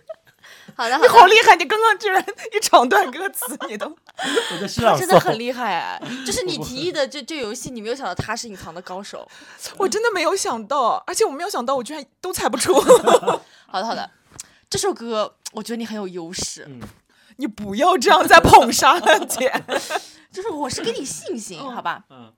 B: 好的，
C: 你
B: 好
C: 厉害！你刚刚居然一长段歌词你都，”
A: 我
B: 真的很，厉害哎！就是你提议的这这游戏，你没有想到他是隐藏的高手。[LAUGHS]
C: 我真的没有想到，而且我没有想到我居然都猜不出。[LAUGHS] [LAUGHS]
B: 好的好的，这首歌我觉得你很有优势，
A: 嗯
C: 你不要这样再捧杀了，姐。
B: 就是我是给你信心，好吧？
A: 嗯，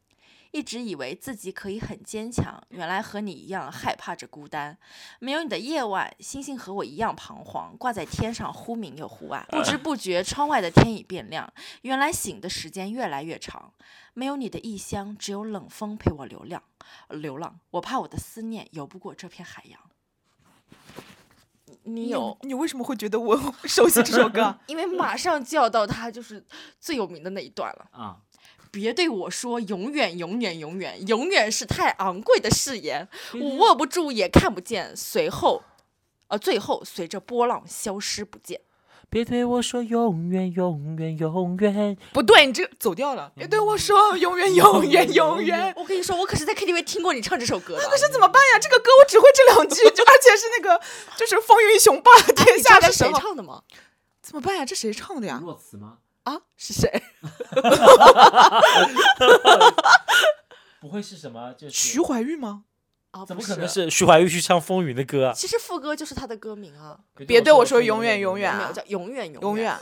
B: 一直以为自己可以很坚强，原来和你一样害怕着孤单。没有你的夜晚，星星和我一样彷徨，挂在天上忽明又忽暗。不知不觉，窗外的天已变亮，原来醒的时间越来越长。没有你的异乡，只有冷风陪我流浪，流浪。我怕我的思念游不过这片海洋。你有，
C: 你为什么会觉得我 [LAUGHS] 熟悉这首歌？[LAUGHS]
B: 因为马上就要到他就是最有名的那一段了。
A: 啊，
B: 别对我说永远，永远，永远，永远是太昂贵的誓言，我握不住也看不见。随后，呃，最后随着波浪消失不见。
A: 别对我说永远，永远，永远。
C: 不对，你这走调了。别对我说永远，永远，永远。[LAUGHS]
B: 我跟你说，我可是在 KTV 听过你唱这首歌的。
C: 可是怎么办呀？这个歌我只会这两句，就而且是那个就是风云雄霸天
B: 你知道是谁
C: 下的时候，
B: 唱的吗？
C: 怎么办呀？这谁唱的呀？
A: 若词吗？
C: 啊，是谁？[LAUGHS]
A: 不会是什么？就是 [LAUGHS]
C: 徐怀钰吗？
B: 啊，
A: 怎么可能是徐怀钰去唱《风云》的歌啊？
B: 其实副歌就是他的歌名啊，
C: 别对我说永远永远
B: 叫永远永
C: 永远。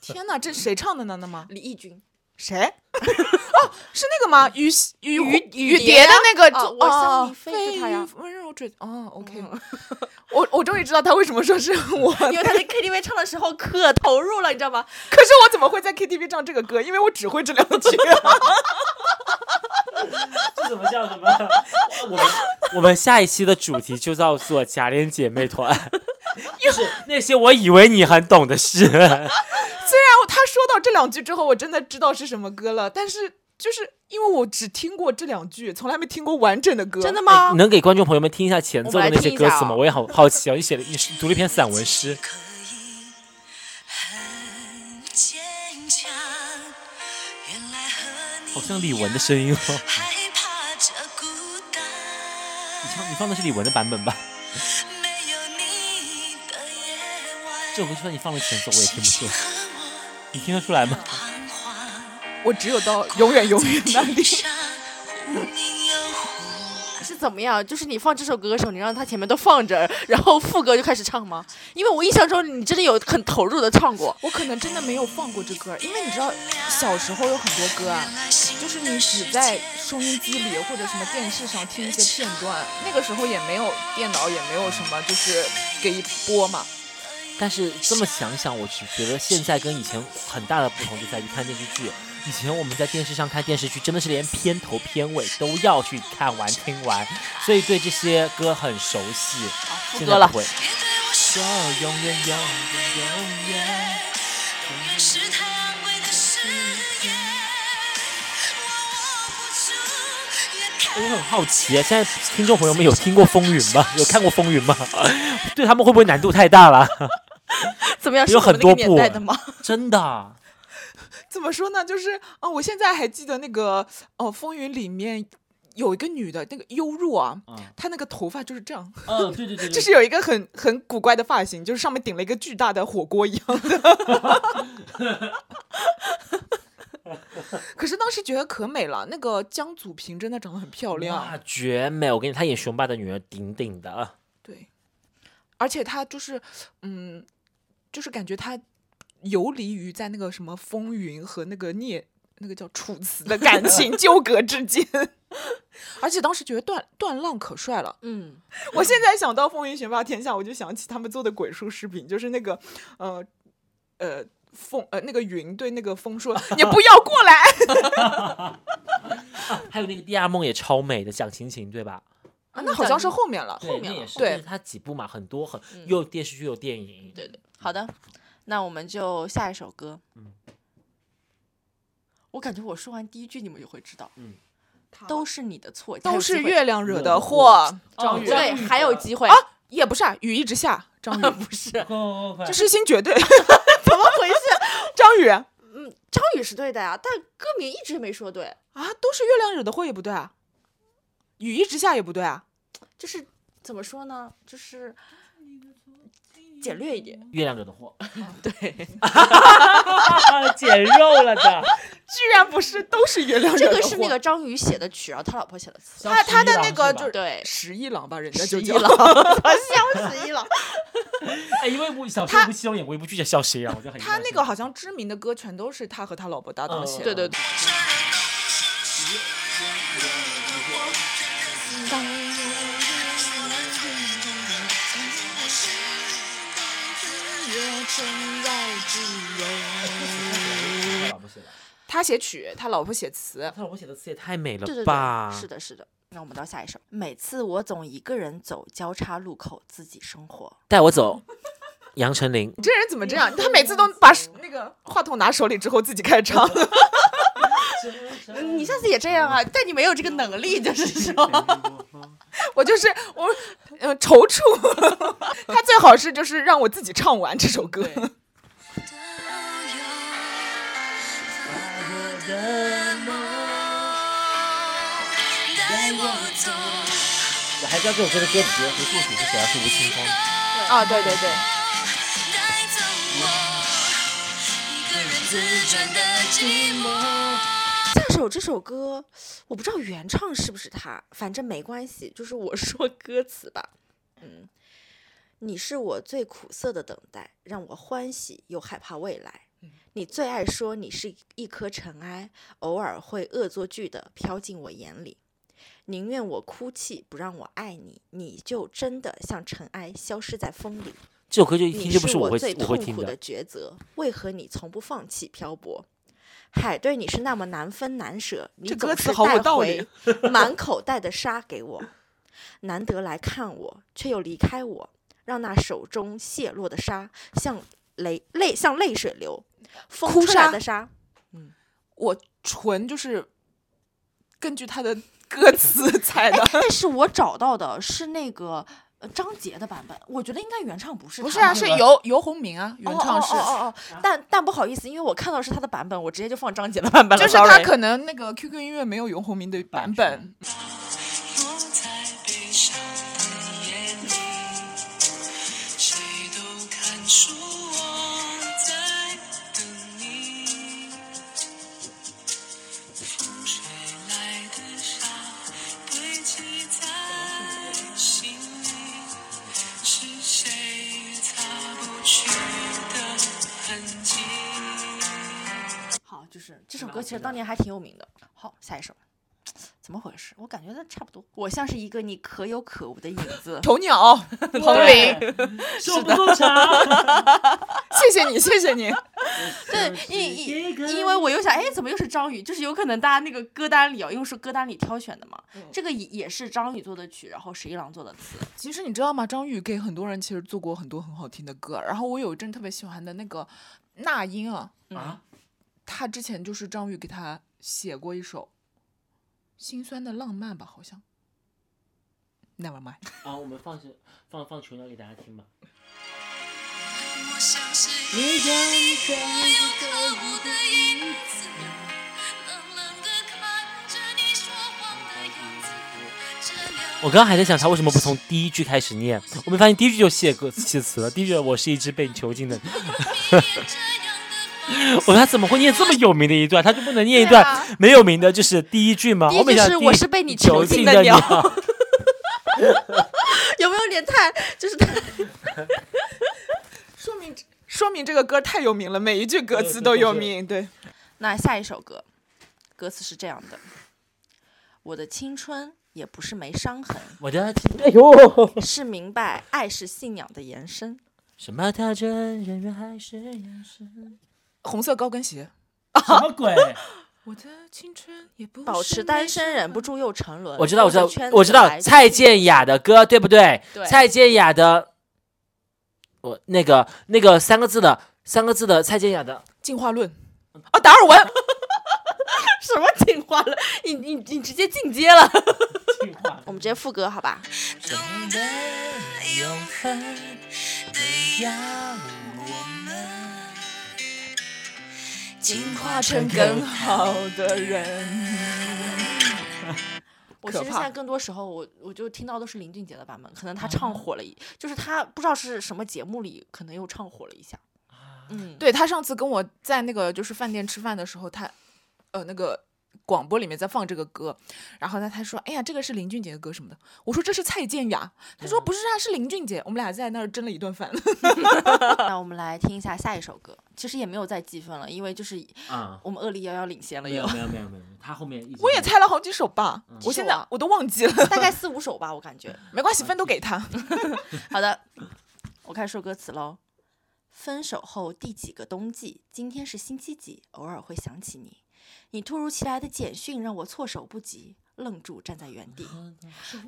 C: 天哪，这谁唱的呢？那么
B: 李翊君。
C: 谁？哦，是那个吗？雨雨
B: 雨
C: 雨
B: 蝶
C: 的那个，
B: 啊
C: 就
B: 我向
C: 哦
B: 你飞就他呀
C: 温柔追。哦，OK，
B: 嗯
C: 我我终于知道他为什么说是 [LAUGHS] 我，
B: 因为他在 KTV 唱的时候可投入了，你知道吗？
C: 可是我怎么会在 KTV 唱这个歌？因为我只会这两句。[LAUGHS]
A: 这怎么叫什么？[LAUGHS] 我们我们下一期的主题就叫做“假脸姐妹团”，[LAUGHS] 就是那些我以为你很懂的事。[LAUGHS]
C: 虽然他说到这两句之后，我真的知道是什么歌了，但是就是因为我只听过这两句，从来没听过完整的歌。
B: 真的？吗
A: 你？能给观众朋友们听一下前奏的那些歌词吗？
B: 我
A: 也好好奇啊！你写了你是读了一篇散文诗，好像李玟的声音哦。
D: 害怕着孤单。
A: 你唱你放的是李玟的版本吧？这首歌就算你放了前奏，我也听不出来。你听得出来吗？
D: 彷徨。
C: 我只有到永远永远那里。
B: 是怎么样？就是你放这首歌的时候，你让他前面都放着，然后副歌就开始唱吗？因为我印象中你真的有很投入的唱过。
C: 我可能真的没有放过这歌，因为你知道小时候有很多歌啊，就是你只在收音机里或者什么电视上听一些片段，那个时候也没有电脑，也没有什么就是给一播嘛。
A: 但是这么想想，我只觉得现在跟以前很大的不同就在于看电视剧。以前我们在电视上看电视剧，真的是连片头片尾都要去看完听完，所以对这些歌很熟悉。现在
D: 我说
A: 说永远永远永远。
D: 是太昂贵的誓言，我握不住也
A: 我很好奇，现在听众朋友们有听过《风云》吗？有看过《风云》吗？[LAUGHS] 对他们会不会难度太大了？
B: 怎么样？是
A: 有很多部
B: 年代的吗？[LAUGHS]
A: 真的，[LAUGHS]
C: 怎么说呢？就是啊、我现在还记得那个哦，《风云》里面有一个女的，那个幽若啊，
A: 嗯
C: 她那个头发就是这样，
A: 嗯，对对对，对 [LAUGHS]
C: 就是有一个很很古怪的发型，就是上面顶了一个巨大的火锅一样的。可是当时觉得可美了，那个江祖平真的长得很漂亮，
A: 哇，绝美！我跟你，她演雄霸的女儿，顶顶的。
C: 对，而且她就是，嗯，就是感觉他游离于在那个什么风云和那个聂那个叫楚辞的感情 [LAUGHS] 纠葛之间，[LAUGHS] 而且当时觉得段段浪可帅了。
B: 嗯，
C: 我现在想到《风云雄霸天下》，我就想起他们做的鬼畜视频，就是那个呃呃风呃那个云对那个风说：“你不要过来。[LAUGHS]
A: 还有那个《第二梦》也超美的，蒋勤勤对吧？
C: 啊”那好像是后面了，
A: 后面也是，
C: 对
A: 就是它几部嘛，很多很
B: 嗯
A: 又有电视剧又有电影。
B: 对对。好的，那我们就下一首歌。嗯我感觉我说完第一句你们就会知道，
A: 嗯，
B: 都是你的错，
C: 都是月亮惹的祸。张宇
A: 哦
B: 对，还有机会啊，
C: 也不是啊，雨一直下。张宇，[LAUGHS]
B: 不是，
C: 这是新绝对。
B: 怎么回事？
C: 张宇啊，
B: 嗯，张宇是对的呀，但歌名一直没说对啊，
C: 都是月亮惹的祸也不对啊，雨一直下也不对啊。
B: 就是怎么说呢？就是简略一点，
A: 月亮惹的祸，[LAUGHS]
B: 对，[LAUGHS]
A: 减肉了的。[LAUGHS]
C: 居然不是，都是月亮惹的祸。
B: 这个是那个章鱼写的曲，然后他老婆写的词，
C: 他他的那个就是
B: 对，
C: 十一郎吧，人家就
B: 十一
C: 叫
B: 郎，笑死一郎。
A: 哎，因为我小时候不希望演过一部剧叫《笑谁啊》，我就很
C: 他那个好像知名的歌全都是他和他老婆搭档
A: 嗯
C: 写的。
B: 对对对，
A: 他老婆写的，
C: 他写曲，他老婆写词。
A: 他老婆写的词也太美了
B: 对对
A: 吧？
B: 对，是的，是的。那我们到下一首。每次我总一个人走交叉路口，自己生活。
A: 带我走，杨丞琳。
C: 你这人怎么这样？他每次都把那个话筒拿手里之后自己开始唱。
B: 嗯 [LAUGHS] 你下次也这样啊？但你没有这个能力，就是说，
C: 我就是我，呃，踌躇。[LAUGHS] 他最好是就是让我自己唱完这首歌。
B: 对
D: 都有。带我走，
A: 我还知道这首歌的歌词和作曲是谁啊？是吴青峰。
C: 啊，对对对，
D: 带走我，一个人自转的寂寞。
B: 下首这首歌，我不知道原唱是不是他，反正没关系，就是我 [LAUGHS] 说歌词吧。嗯，你是我最苦涩的等待，让我欢喜又害怕未来。你最爱说你是一颗尘埃，偶尔会恶作剧的飘进我眼里。宁愿我哭泣，不让我爱你，你就真的像尘埃消失在风里。
A: 这首歌就一
B: 你
A: 听就不是
B: 我
A: 会听
B: 痛苦的抉择，为何你从不放弃漂泊？海对你是那么难分难舍，你总
C: 歌词好有
B: 是带
C: 道理
B: 回 [LAUGHS] [LAUGHS] 满口袋的沙给我，难得来看我，却又离开我，让那手中泄落的沙像泪泪像泪水流，风
C: 哭
B: 吹来的沙。
C: 嗯我纯就是根据他的歌词 [LAUGHS] 猜的。
B: 但是我找到的是那个呃张杰的版本，我觉得应该原唱不是他
C: 不是啊，是游游鸿明啊，原唱是
B: 哦，哦哦哦哦，但但不好意思，因为我看到是他的版本，我直接就放张杰的版本了。
C: 就是他可能那个 QQ 音乐没有游鸿明的版本。
B: 就是这首歌其实当年还挺有名的。好，下一首，[TSK] 怎么回事？我感觉它差不多。我像是一个你可有可无的影子。[LAUGHS]
C: 囚鸟，[LAUGHS] 彭羚，[LAUGHS]
A: 手不够长。
C: 谢谢你，谢谢你。
B: 对，因因因为我又想，哎，怎么又是张宇？就是有可能大家那个歌单里哦，因为是歌单里挑选的嘛，这个也也是张宇做的曲，然后十一郎做的词。
C: 其实你知道吗？张宇给很多人其实做过很多很好听的歌，然后我有一阵特别喜欢的那个那英啊，
A: 啊，
C: 他之前就是张宇给他写过一首《心酸的浪漫》吧，好像。Never mind。
A: 啊，我们放是放放琼瑶给大家听吧。
D: 我像是一个你可有可无的影子，冷冷的看着你说谎的样子。
A: 我刚刚还在想他为什么不从第一句开始念，我没发现第一句就写歌写词了。第一句我是一只被你囚禁的 [LAUGHS] [LAUGHS] 我说他怎么会念这么有名的一段？他就不能念一段没有名的，就是第一句吗？
B: 第一句
A: 后面
B: 是我是被你囚
A: 囚禁的
B: 鸟
A: 鸟。[LAUGHS]
B: 有没有点太就是太 [LAUGHS]
C: 说明说明这个歌太有名了，每一句歌词都有名。对，
B: 那下一首歌，歌词是这样的：我的青春也不是没伤痕，
A: 我的天，哎呦，
B: 是明白爱是信仰的延伸。
A: 什么条件，人缘还是眼神？
C: 红色高跟鞋。
A: 什么鬼？[LAUGHS]
C: 我的青春也不
B: 保持单身，忍不住又沉沦。
A: 我知道，我知道我知道蔡健雅的歌，对不对？
B: 对
A: 蔡健雅的，我那个那个三个字的三个字的蔡健雅的，
C: 进化论啊，达尔文。[LAUGHS]
B: 什么进化了？你你你直接进阶了。我们直接副歌好吧？
A: 懂得永恒的要我们 [LAUGHS]
C: 进化成更好的人。[LAUGHS]
B: 我其实现在更多时候，我我就听到都是林俊杰的版本，可能他唱火了一，就是他不知道是什么节目里，可能又唱火了一下。嗯，
C: 对他上次跟我在那个就是饭店吃饭的时候，他呃那个广播里面在放这个歌，然后呢他说：“哎呀，这个是林俊杰的歌什么的。”我说：“这是蔡健雅。”他说：“不是啊，是林俊杰。”我们俩在那儿争了一顿饭。[LAUGHS]
B: 那我们来听一下下一首歌，其实也没有再计分了，因为就是
A: 啊，
B: 我们恶力幺幺领先了有
A: 没有，没有没有没有，他后面一直
C: 我也猜了好几首吧，我现在我都忘记了。
B: 大概四五首吧，我感觉。
C: 没关系，分都给他。[LAUGHS] [LAUGHS]
B: 好的，我开始说歌词喽。分手后第几个冬季？今天是星期几？偶尔会想起你，你突如其来的简讯让我措手不及，愣住站在原地。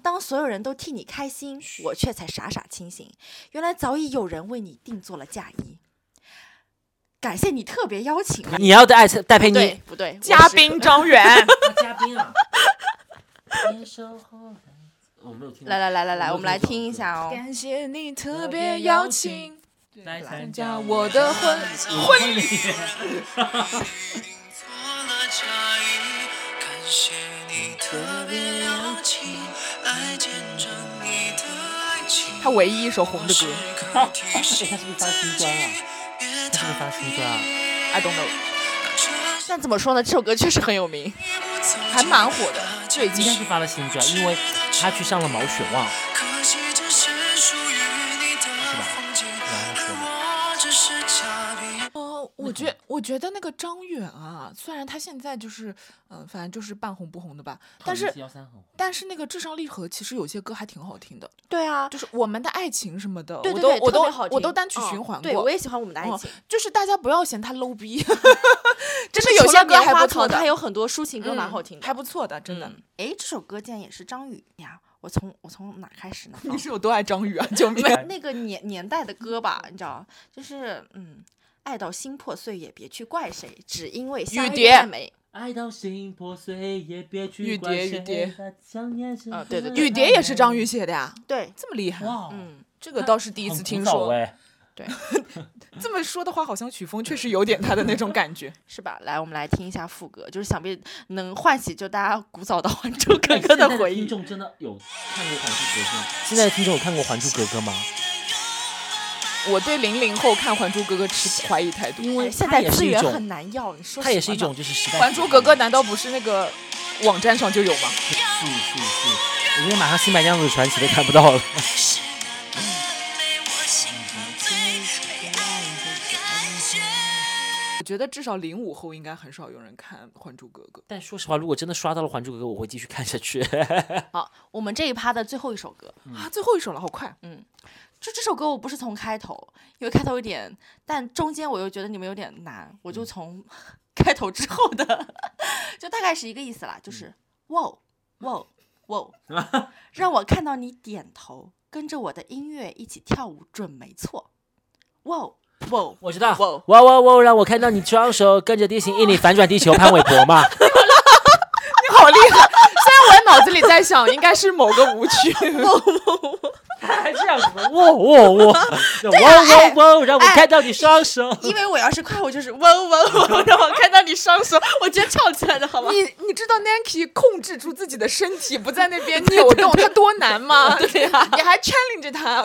B: 当所有人都替你开心，我却才傻傻清醒。原来早已有人为你定做了嫁衣。感谢你特别邀请。
A: 你要带戴佩妮
B: 不对？
C: 嘉宾张远，[LAUGHS]
A: 啊嘉宾啊。
B: 来来来来来，我们来听一下哦。
C: 感谢你特别邀请
A: 来参
C: 加我的婚
A: 婚礼。[LAUGHS]
E: 做了嫁衣，感谢你特别邀请来见证你的爱情。
C: 他唯一一首红的歌
A: 他 [LAUGHS] 他是不是发新专啊？他是不是发新专啊
C: ？，I don't know，
B: 但怎么说呢？这首歌确实很有名。
C: 还蛮火的，最近
A: 应该是发了新专，因为他去上了毛血旺，
E: 我
C: 觉我觉得那个张远啊，虽然他现在就是嗯、呃反正就是半红不红的吧，但是。但是那个至上励合其实有些歌还挺好听的，
B: 对啊，
C: 就是我们的爱情什么的，
B: 对对对，
C: 我都我都我都单曲
B: 嗯
C: 循环过。
B: 对，我也喜欢我们的爱
C: 嗯
B: 情。
C: 就是大家不要嫌他 low 逼，[LAUGHS] 真 [LAUGHS]
B: 就是
C: 的有些歌还不错的，
B: 还有很多抒情歌蛮
C: 嗯
B: 好听的，
C: 还不错的，真的。
B: 嗯。哎，这首歌竟然也是张宇呀！我从我从哪开始呢？[LAUGHS]
C: 你是有多爱张宇啊？救命！
B: 那个年年代的歌吧，你知道，就是嗯，爱到心破碎也别去怪谁，只因为相遇太美。
A: 爱到心破碎也别去
C: 雨
A: 怪谁
C: 蝶雨蝶
A: 他想念是
B: 啊对对对
C: 雨蝶也是张宇写的呀，
B: 对，
C: 这么厉害？
A: 哇，
B: 嗯，
C: 这个倒是第一次
A: 很早
C: 听说。
A: 哎 [LAUGHS]
C: 这么说的话，好像曲风确实有点他的那种感觉。
B: 是吧？来，我们来听一下副歌，就是想必能唤起就大家古早的《还珠格格》
A: 的
B: 回忆。
A: 听众真的有看过《还珠格格》吗？现在的听众有看过《还珠格格》吗？
C: 我对零零后看《还珠格格》持怀疑态度，
A: 因为
B: 哎现在资源很难要，你说
A: 它也是一种就是时代。
C: 《还珠格格》难道不是那个网站上就有吗？
A: 是是是，我觉得马上新白娘子传奇都看不到了。[LAUGHS]
C: 我觉得至少零五后应该很少有人看《还珠格格》。
A: 但说实话，如果真的刷到了《还珠格格》，我会继续看下去。[LAUGHS]
B: 好，我们这一趴的最后一首歌，
C: 啊，最后一首了，好快！
B: 就这首歌我不是从开头，因为开头有点，但中间我又觉得你们有点难，我就从 [LAUGHS] 开头之后的，[LAUGHS] 就大概是一个意思啦，就是哇哦哇哦哇哦，[LAUGHS] 让我看到你点头，跟着我的音乐一起跳舞准没错，哇哦哇哦
A: 我知道，
B: 哇
A: 哇哇！让我看到你双手跟着地心引力反转地球，潘玮柏嘛。
C: 你好厉害！脑子里在想，应该是某个舞曲。
A: 还这样子，哇哇哇！哇哇哇！让我看到你双手。
B: 因为我要是快，我就是嗡嗡嗡，让我看到你双手，我直接跳起来的好吗？
C: 你你知道 Nancy 控制住自己的身体，不在那边 [LAUGHS] 扭动，他多难吗？[LAUGHS] 对呀、你还 challenge 他，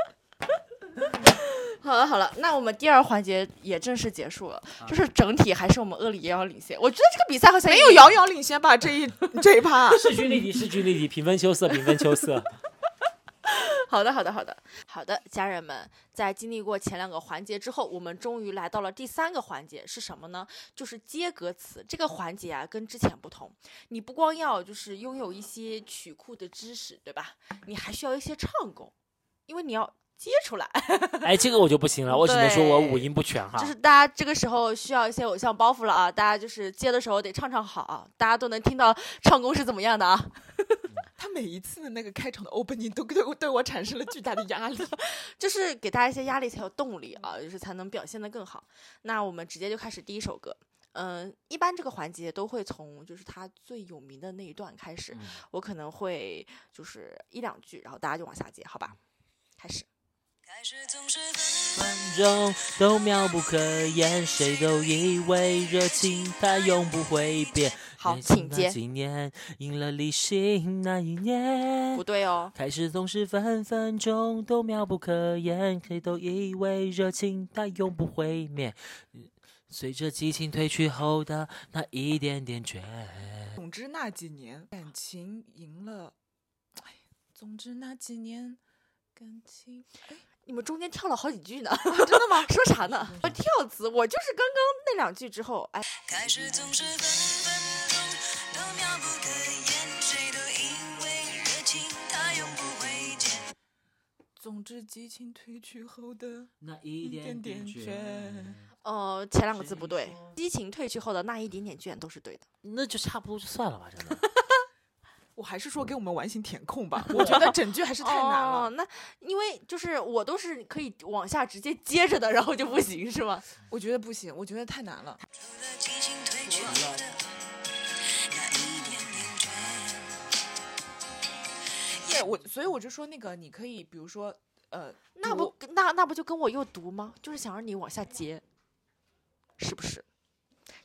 B: 好了好了，那我们第二环节也正式结束了，就是整体还是我们恶里遥遥领先。我觉得这个比赛好像也
C: 没有遥遥领先吧？这一 [LAUGHS] 这一趴，[LAUGHS]
A: 势均力敌，势均力敌，平分秋色，平分秋色。[LAUGHS]
B: 好的，好的，好的，好的，家人们，在经历过前两个环节之后，我们终于来到了第三个环节，是什么呢？就是接歌词。这个环节啊，跟之前不同，你不光要就是拥有一些曲库的知识，对吧？你还需要一些唱功，因为你要接出来。[LAUGHS]
A: 哎，这个我就不行了，我只能说我五音不全哈。
B: 就是大家这个时候需要一些偶像包袱了啊！大家就是接的时候得唱唱好啊，大家都能听到唱功是怎么样的啊。[LAUGHS]
C: 他每一次的那个开场的 opening 都 [LAUGHS] 对我对我产生了巨大的压力。
B: 就是给大家一些压力才有动力啊，就是才能表现得更好。那我们直接就开始第一首歌。嗯，一般这个环节都会从就是他最有名的那一段开始，
A: 嗯
B: 我可能会就是一两句，然后大家就往下接，好吧？开始。
D: 开始总是分
A: 分钟都妙不可言，谁都以为热情它永不会变。
B: 好
A: 年轻那
B: 请接。
A: 几年赢了理性那一年。
B: 不，对哦，
A: 开始总是分分钟都妙不可言，谁都以为热情它永不会灭。随着激情褪去后的那一点点倦，
C: 总之那几年感情赢了，哎，总之那几年感情，哎，
B: 你们中间跳了好几句呢，[LAUGHS]
C: 真的吗？
B: 说啥呢？我跳词，我就是刚刚那两句之后，哎，
D: 开始总是分分钟都妙不可言，谁都以为热情它永不会减。
C: 总之激情褪去后的
A: 那一点点
C: 倦。
B: 呃，前两个字不对，激情褪去后的那一点点倦都是对的。
A: 那就差不多就算了吧，真的。
C: 我还是说给我们完形填空吧，[LAUGHS] 我觉得整句还是太难了。
B: 哦。那因为就是我都是可以往下直接接着的，然后就不行是吗？
C: 我觉得不行，我觉得太难了。
D: 除了激情褪去后的那一点点倦。
C: 耶，我所以我就说那个，你可以比如说，呃，
B: 那不那那不就跟我又读吗？就是想让你往下接，是不是？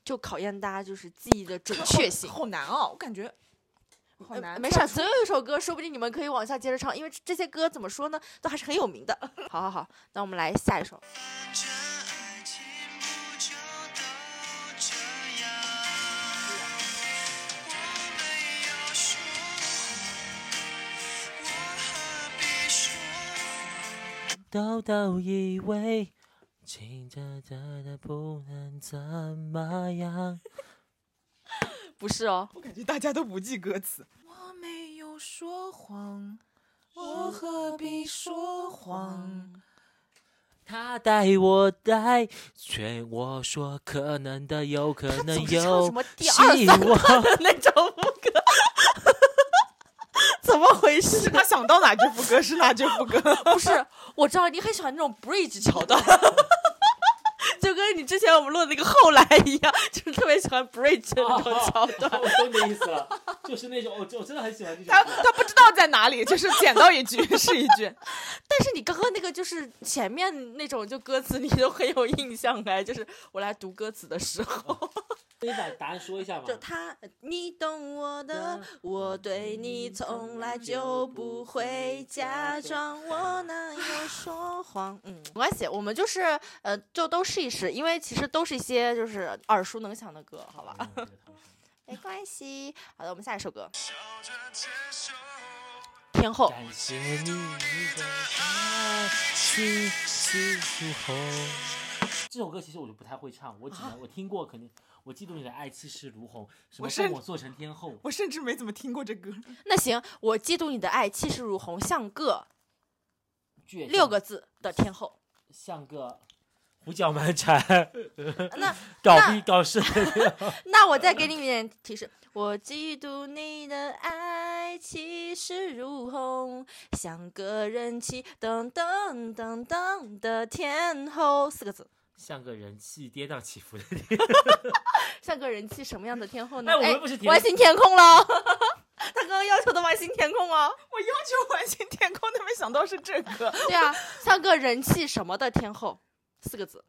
B: 就考验大家就是记忆的准确性。
C: 好难哦，我感觉好
B: 呃
C: 难。
B: 没事儿，总有一首歌，说不定你们可以往下接着唱，因为这些歌怎么说呢，都还是很有名的。[LAUGHS] 好好好，那我们来下一首。
E: 这爱情不就都这样？我没有说谎，我何必说？
A: 都都以为情的的的不能怎么样。
B: 不是哦，
C: 我感觉大家都不记歌词。我没有说谎，我何必说谎？
A: 他带我带，劝我说可能的有可能
B: 总是唱什
A: 有
B: 么第二
A: 希
B: 三
A: 望。
B: 的那种副歌，[LAUGHS] 怎么回事？[LAUGHS]
C: 他想到哪句副歌是哪句副歌。
B: 不是，我知道你很喜欢那种 bridge 桥段，就跟你之前我们录的那个后来一样，就是特别喜欢 bridge 的那种桥段。
A: 我懂你的意思了，就是那种我我真的很喜欢这
C: 他他不知道在哪里，就是捡到一句 [LAUGHS] 是一句。[LAUGHS]
B: 但是你刚刚那个就是前面那种就歌词你都很有印象哎，就是我来读歌词的时候，
A: 你把答案说一下嘛。
B: 就他你懂我的，我对你从来就不会假装，我哪有说谎？嗯，没关系，我们就是呃，就都试一试，因为其实都是一些就是耳熟能详的歌，好吧？[LAUGHS] 没关系。好的，我们下一首歌
E: 笑着接受。
B: 《天后》。
A: 感谢你的爱。这首歌其实我就不太会唱，我只能我听过，肯定我嫉妒你的爱气势如虹，什么
C: 我
A: 做成天后，
C: 我甚至没怎么听过这歌。
B: 那行，我嫉妒你的爱，气势如虹，像个六个字的天后。
A: 像个胡搅蛮缠，[LAUGHS]
B: 那 [LAUGHS]
A: 搞
B: 那
A: 逼搞事。[LAUGHS]
B: 那我再给你们点提示，我嫉妒你的爱，气势如虹，像个人气噔噔噔噔的天后，四个字。
A: 像个人气跌宕起伏的 [LAUGHS]
B: 像个人气什么样的天后呢？
A: 哎我们不是填
B: 完形填空了，他刚刚要求的完形填空哦。
C: 我要求完形填空，都没想到是这个。
B: 对啊，像个人气什么的天后，四个字。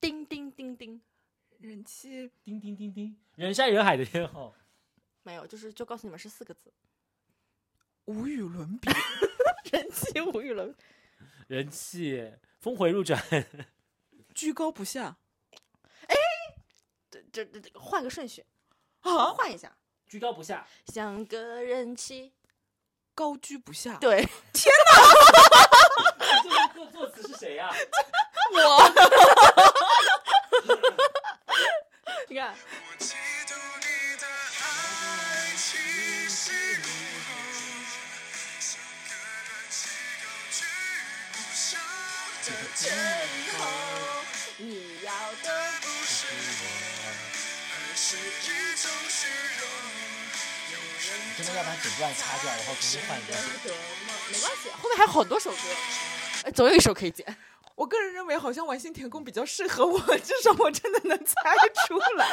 B: 叮叮叮叮，
C: 人气
A: 叮叮叮叮，人山人海的天后。
B: 没有，就是就告诉你们是四个字。
C: 无与伦比。[LAUGHS]
B: 人气无与伦比。
A: 人气峰回路转，
C: 居高不下
B: 这这这这换个顺序，
C: 啊！
B: 换一下。
A: 居高不下。
B: 像个人气，
C: 高居不下。
B: 对，[LAUGHS] [LAUGHS]
A: 这个作作词是谁呀、[LAUGHS] 我
B: 你看，
E: 嫉妒你的爱
B: 要
A: 把整段掐掉，然后重新换一个。
B: 没关系，后面还有好多首歌，哎总有一首可以剪。
C: 我个人认为，好像完形填空比较适合我，[LAUGHS] 至少我真的能猜出来。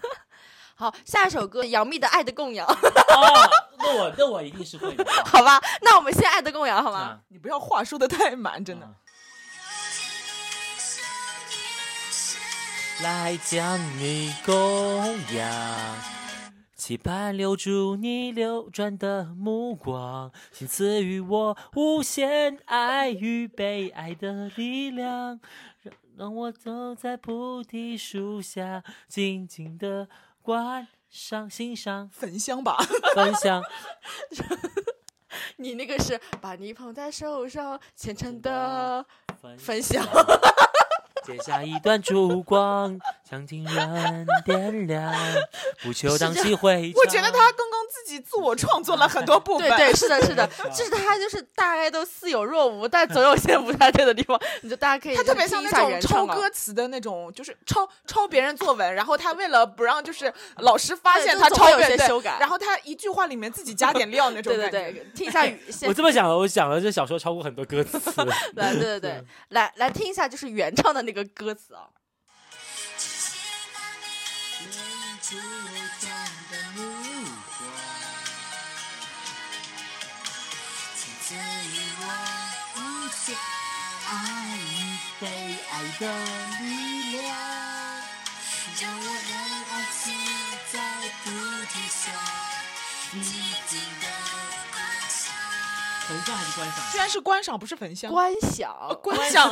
C: [LAUGHS]
B: 好，下一首歌杨幂的《爱的供养》，
A: 哦，那我那我一定是会的。[LAUGHS]
B: 好吧？那我们先《爱的供养》好吗？
A: 啊
C: 你不要话说的太满，真的。
A: 啊来将你供养，期盼留住你流转的目光，请赐予我无限爱与被爱的力量，让让我走在菩提树下，静静的观赏欣赏
C: 焚香吧，
A: 分享。[LAUGHS]
B: 你那个是把你捧在手上，虔诚的分享。
A: 剪下一段烛光，向近人点亮，不求荡气回肠。
C: 我觉得他刚刚自己自我创作了很多部分。
B: 对对，是的，是的，[LAUGHS] 就是他就是大概都似有若无，但总有些不太对的地方，[LAUGHS] 你就大家可以
C: 他特别像那种抄歌词的那种，就是抄抄别人作文，然后他为了不让就是老师发现他抄别人对
B: 些修改
C: 然后他一句话里面自己加点料那种
B: 对对。对，听一下语，先
A: 我这么想了，我想了，这小时候抄过很多歌词。[LAUGHS]
B: 来，对对对，来来听一下就是原唱的那个歌词啊。
D: 让我让爱情在菩提下静静的观赏。
A: 焚香还是观赏？
C: 居然是观赏，不是焚香。
B: 观想，
C: 观赏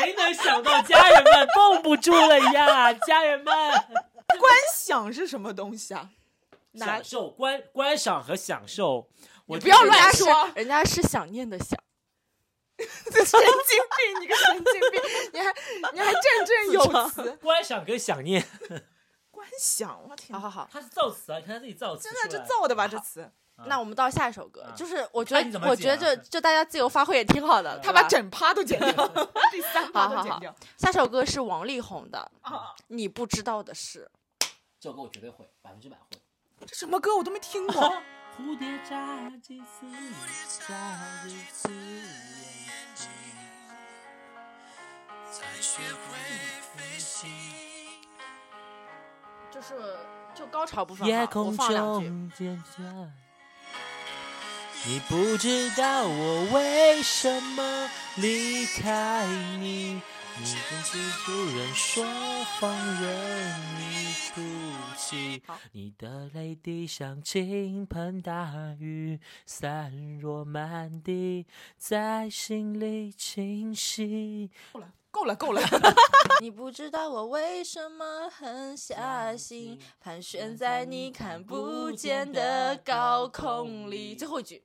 A: 谁能想到家人们绷不住了呀？家人们，
C: 观想是什么东西啊？
A: 享受观观赏和享受。我
C: 不要乱说
B: 人家是想念的想，[LAUGHS]
C: 神经病！你个神经病！你还你还振振有词。
A: 观赏跟想念，
C: 观想，我天，
B: 好好好，
A: 他是造词啊！你看他自己造词
C: 真，的这造的吧？这词，
B: 那我们到下一首歌，
A: 啊
B: 就是我觉得我觉得就就大家自由发挥也挺好的，
C: 他把整趴都剪掉，[LAUGHS] 第三趴
B: 好好好
C: 都剪掉。
B: 下首歌是王力宏的《
C: 啊，
B: 你不知道的事
A: 这首歌我绝对会，百分之百会。
C: 这什么歌我都没听过。[LAUGHS]
A: 蝴蝶眨几次眼，眨几次眼睛。
E: 才学会飞行。》，
B: 就是就高潮部分
A: 夜
B: 哈，我
A: 空
B: 放两句。
A: 你不知道我为什么离开你，你跟蜘蛛人说放任你哭泣，你的泪滴像倾盆大雨，散落满地，在心里清晰。
C: 够了，够了。[LAUGHS]
B: 你不知道我为什么狠下心，盘旋在你看不见的高空里。最后一句，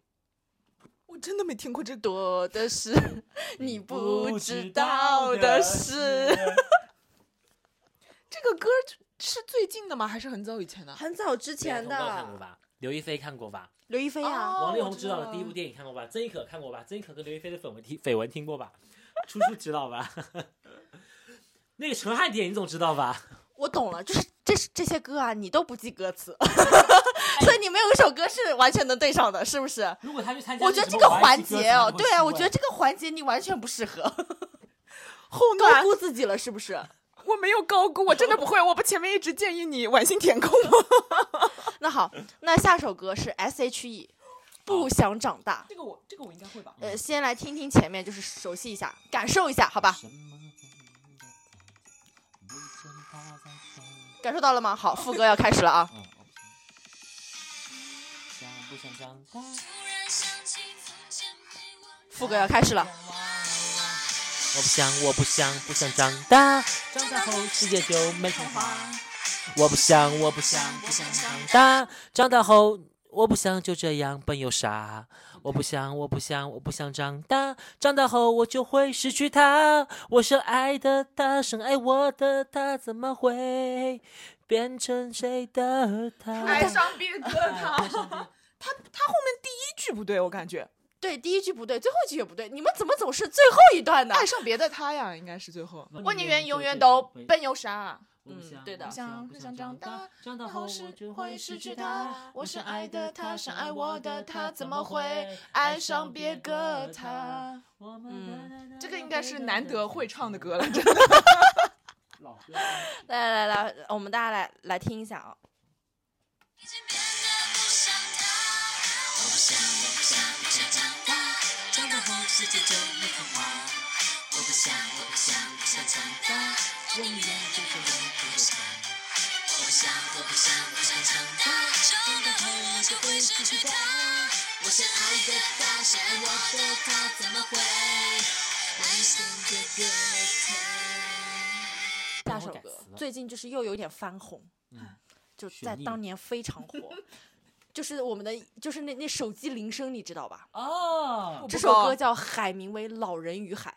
C: 我真的没听过这
B: 多的是 [LAUGHS] 你不知道的事。[LAUGHS]
C: 这个歌是最近的吗？还是很早以前的？
B: 很早之前
A: 对啊看过
B: 的
A: 吧？刘亦菲看过吧？
B: 刘亦菲啊，
C: 哦
A: 王力宏
C: 我知道了
A: 执导的第一部电影看过吧？曾轶可看过吧？曾轶可跟刘亦菲的绯闻听绯闻听过吧？初初知道吧？[LAUGHS] 那个陈汉典你总知道吧？
B: 我懂了，就是这是这些歌啊，你都不记歌词，[LAUGHS] 所以你没有一首歌是完全能对上的，是不是？
A: 如果他去参加，
B: 我觉得这个环节哦，对啊，我觉得这个环节你完全不适合，[LAUGHS]
C: 后
B: 高
C: 段
B: 估自己了，是不是？[LAUGHS]
C: 我没有高估，我真的不会。我不前面一直建议你完形填空吗？
B: 那好，那下首歌是 S.H.E，不想长大。
C: 这个我这个我应该会吧。
B: 呃，先来听听前面，就是熟悉一下，感受一下，好吧？感受到了吗？好，副歌要开始了啊！副歌要开始了，
A: 我不想，我不想，不想长大，长大后世界就没童话。我不想，我不想，不想长大，长大后我不想就这样笨又傻，我不想，我不想，我不想长大，长大后我就会失去他。我深爱的他，深爱我的他，怎么会变成谁的他？
C: 爱上别的 [LAUGHS] 他，他他后面第一句不对，我感觉
B: 对，第一句不对，最后一句也不对，你们怎么总是最后一段呢？
C: 爱上别的他呀，应该是最后。
A: 我
C: 我宁愿永远都笨又傻。
B: 嗯对的
A: 不
C: 想不想长大，
A: 长大后我就
C: 会
A: 会失去
C: 他
A: 他。。
C: 我
A: 我深爱
C: 的
A: 的他，
C: 他，
A: 深
C: 深爱
A: 爱我的他，怎么
C: 会
A: 会
C: 爱
A: 爱上
C: 上别
A: 别
C: 个
A: 个
C: 他
A: 他？
B: 嗯
C: 这个应该是难得会唱的歌了，真的。
A: 老歌。[LAUGHS]
B: 来来来，我们大家来来听一下啊。
D: 已经变得不像他。我不想，我不想，不想长大，长大后世界就没童话。我不想，我不想，不想长大，就。我不想，我不想，不想长大，长大后我就会失去他。我深爱的他，深爱我的他，怎么会爱上这个他？
B: 下首歌最近就是又有点翻红，
A: 嗯
B: 就在当年非常火。[LAUGHS] 就是我们的，就是那那手机铃声，你知道吧？
A: 哦，
B: 这首歌叫《海明威老人与海》。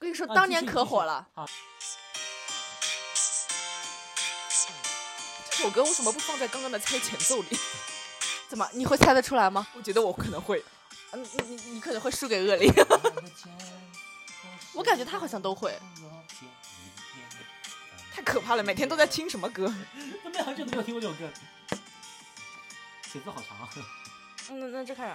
B: 我跟你说，
A: 啊
B: 当年可火了。
A: 好
C: 这首歌为什么不放在刚刚的猜前奏里？
B: 怎么？你会猜得出来吗？
C: 我觉得我可能会。
B: 嗯，你你你可能会输给恶灵。[LAUGHS] 我感觉他好像都会。
C: 太可怕了，每天都在听什么歌？
A: 真的很久都没有听过这首歌，写字好长啊。[LAUGHS]
B: 嗯，那那这开始。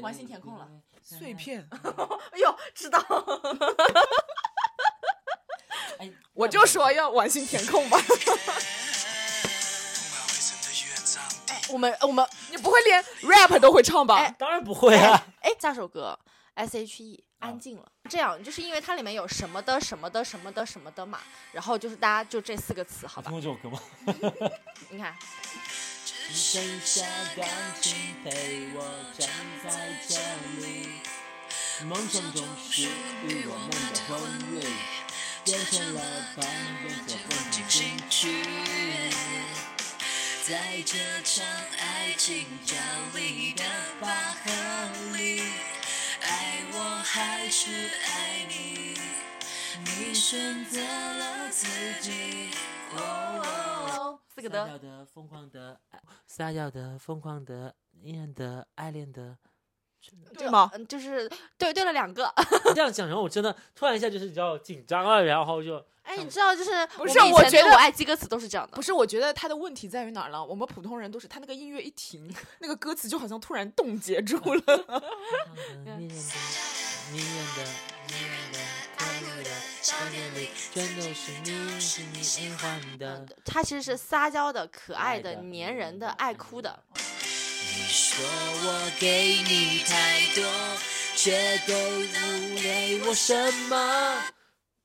B: 完形填空了。
C: 碎片，[LAUGHS]
B: 哎呦，知道。[LAUGHS]
A: 哎，
C: 我就说要完形填空吧。[LAUGHS]
B: 我们我们
C: 你不会连 rap 都会唱吧？
B: 哎
A: 当然不会啊。
B: 哎，下首歌 S H E 安静了。这样就是因为它里面有什么的什么的什么的什么的嘛，然后就是大家就这四个词，好吧
A: 听？过这首歌吗？[LAUGHS]
B: 你看，
A: 只剩下钢琴陪我站在这里，梦中总是与我们的变成了半边的风景新曲。
D: 在这场爱情角力的拔河里，爱我还是爱你，你选择了自己。哦
B: 四个的
A: 撒娇的、疯狂的、撒娇的、疯狂的、依然的、爱恋的。
C: 对吗？
B: 嗯，就是对对了两个。[LAUGHS]
A: 这样讲，然后我真的突然一下就是比较紧张了，然后就
B: 哎，你知道就是
C: 不是
B: 我
C: 觉得
B: 我爱记歌词都是这样的
C: 不。是，我觉得他的问题在于哪儿了？我们普通人都是，他那个音乐一停，那个歌词就好像突然冻结住了。[LAUGHS]
A: 你演的、你演的、你演的、可爱的少年里，全都是你，是你喜欢的。
B: 他其实是撒娇的、可爱的、
A: 爱的
B: 粘人的、爱哭的。
D: 你说我给你太多，却给不给我什么？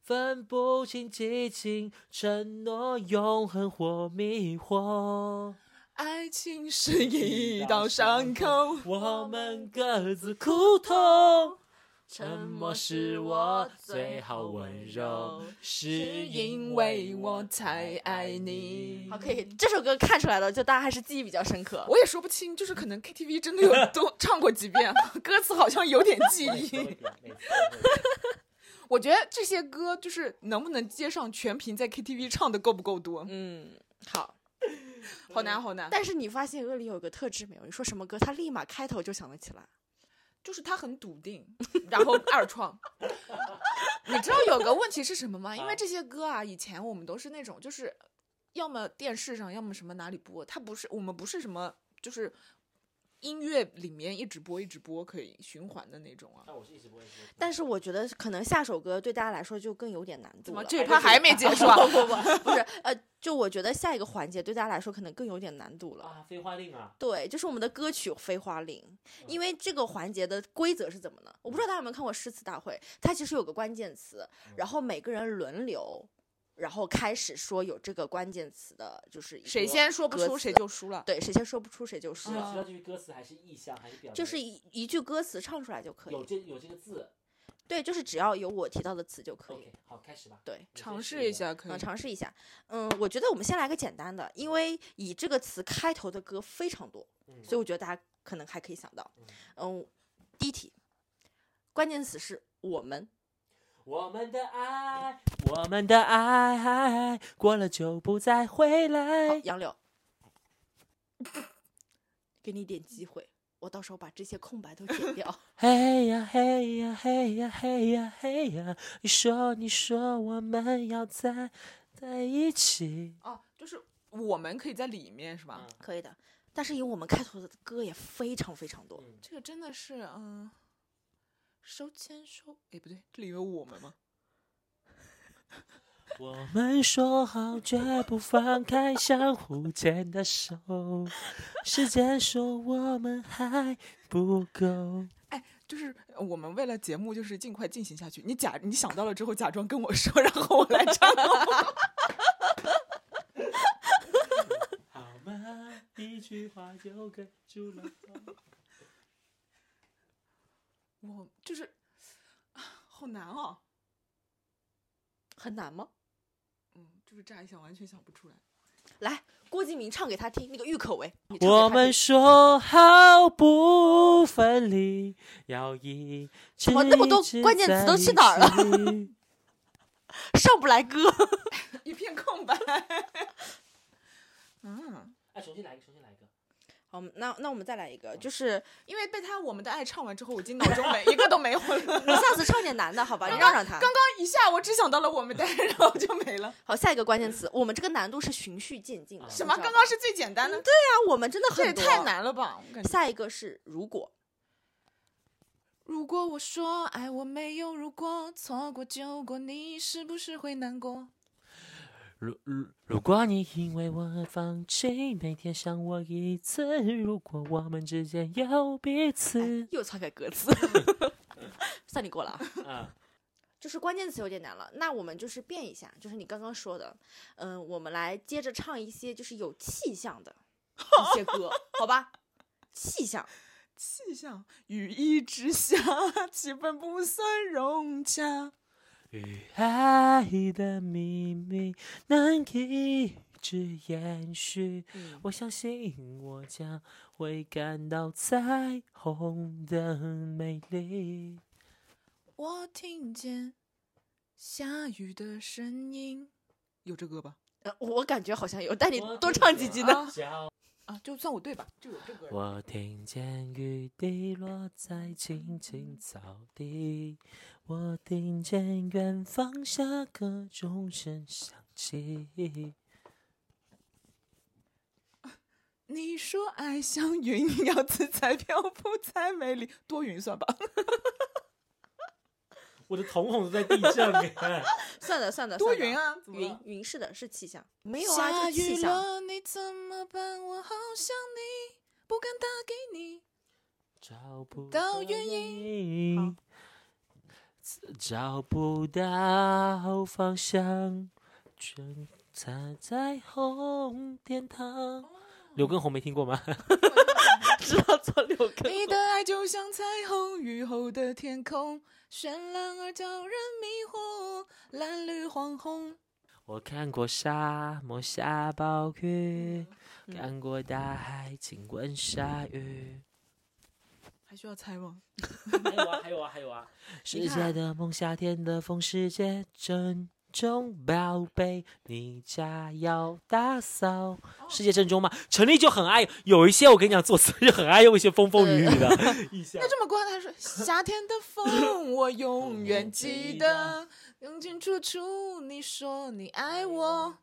A: 分不清激情、承诺、永恒或迷惑。
C: 爱情是一道伤口，
A: 我们各自苦痛。沉默是我最好温柔，是
C: 因为我太爱你
B: 好，。可以，这首歌看出来了，就大家还是记忆比较深刻。
C: 我也说不清，就是可能 KTV 真的有多唱过几遍，[LAUGHS] 歌词好像有点记忆。[LAUGHS] 我觉得这些歌就是能不能接上全屏，在 KTV 唱的够不够多？
B: 嗯，好。
C: 好难，好难。
B: 但是你发现恶里有个特质没有？你说什么歌，他立马开头就想得起来。
C: 就是他很笃定，然后二创。你知道有个问题是什么吗？因为这些歌啊，以前我们都是那种，就是要么电视上，要么什么哪里播，他不是我们不是什么，就是音乐里面一直播一直播可以循环的那种啊。
B: 但是我觉得可能下首歌对大家来说就更有点难度了。
C: 这一趴还没结束啊？[LAUGHS]
B: 不不不，不是，呃，就我觉得下一个环节对大家来说可能更有点难度了。
A: 啊，飞花令啊，
B: 对，就是我们的歌曲《飞花令》，因为这个环节的规则是怎么呢？我不知道大家有没有看过诗词大会，它其实有个关键词，然后每个人轮流然后开始说有这个关键词的，就是
C: 谁先说不出，谁就输了。
B: 对，谁先说不出谁就输了。
A: 知道这句歌词还是意象还是表？
B: 就是一一句歌词唱出来就可以，
A: 有这有这个字。
B: 对，就是只要有我提到的词就可以。
A: 好，开始吧。
B: 对，
C: 尝
A: 试
C: 一下可以
B: 嗯，。尝试一下。嗯，我觉得我们先来个简单的，因为以这个词开头的歌非常多，
A: 嗯
B: 所以我觉得大家可能还可以想到。嗯，第一题，关键词是我们。
A: 我们的爱，我们的爱，过了就不再回
B: 好，
A: 来。
B: 杨柳，[LAUGHS] 给你一点机会，我到时候把这些空白都剪掉。
A: 嘿呀嘿呀嘿呀嘿呀嘿呀，你说你说我们要在在一起。
C: 哦，就是我们可以在里面是吧？
A: 嗯
B: 可以的，但是以我们开头的歌也非常非常多。
C: 这个真的是嗯，手牵手，哎不对，这里有我们吗？[LAUGHS]
A: 我们说好绝不放开相互牵的手，时间说我们还不够。[LAUGHS]
C: 就是呃我们为了节目，就是尽快进行下去。你假你想到了之后，假装跟我说，然后我来唱。[LAUGHS]
A: 好吗？一句话就哽住了头。
C: 我就是啊，好难哦。
B: 很难吗？
C: 嗯，就是乍一想完全想不出来。
B: 来，郭敬明唱给他听，那个郁可唯。
A: 我们说好不分离，要一直
B: 怎么那么多关键词都去哪儿了 [LAUGHS] 上不来歌。[LAUGHS]
C: 一片空白。[LAUGHS] 嗯，
A: 哎，重新来一个，重新来。
B: 好，那那我们再来一个，就是
C: 因为被他《我们的爱》唱完之后，我已经脑中没一个都没有了。[LAUGHS]
B: 你下次唱点难的，好吧？你让让他。
C: 刚刚一下我只想到了《我们的爱》，然后就没了。
B: 好，下一个关键词，我们这个难度是循序渐进的。
C: 什么？刚刚是最简单的？对，
B: 呀啊，我们真的很
C: 这也太。难了吧！我感觉。
B: 下一个是如果，
C: 如果我说爱我没有如果，错过就过，你是不是会难过？
A: 如如如果你因为我而放弃，每天想我一次，如果我们之间有彼此，
B: 又篡改歌词，[LAUGHS] 算你过了啊。
A: 啊，
B: 就是关键词有点难了，那我们就是变一下，就是你刚刚说的，嗯，我们来接着唱一些就是有气象的 [LAUGHS] 一些歌，好吧？气象，
C: 气象，雨一直下，气氛不算融洽。
A: 与爱的秘密能一直延续。
B: 嗯，
A: 我相信我将会感到彩虹的美丽。
C: 我听见下雨的声音，有这歌吧？
B: 呃我感觉好像有，但你多唱几句呢？
A: 小
C: 啊，就算我对吧？就有这歌。
A: 我听见雨滴落在青青草地，我听见远方下课钟声响起。
C: 你说爱像云，要自在漂浮才美丽，多云算吧。
A: 我的瞳孔都在地震哎！[LAUGHS]
B: 算了算了，
C: 多云啊
B: 云云是的，是气象，没有啊，气象。
C: 雨了，你怎么办？我好想你，不敢打给你。
A: 找不
C: 到原
A: 因，找不到方向，全踩在红天堂。刘畊宏没听过吗？[LAUGHS] [LAUGHS]
B: 知道做六个
C: 你的爱就像彩虹，雨后的天空，绚烂而叫人迷惑，蓝绿黄红。
A: 我看过沙漠下暴雨，看过大海亲吻鲨鱼。
C: 还需要猜吗？[LAUGHS]
A: 还有啊，还有啊，还有 [LAUGHS] 啊！世界的梦，夏天的风，世界正中宝贝，你家要打扫。世界正中嘛，陈丽就很爱有一些，我跟你讲，作词就很爱用一些风风雨雨的 [LAUGHS] 意象
C: 那。这么过来，他说夏天的风，我永远记得，清清楚楚你说你爱我。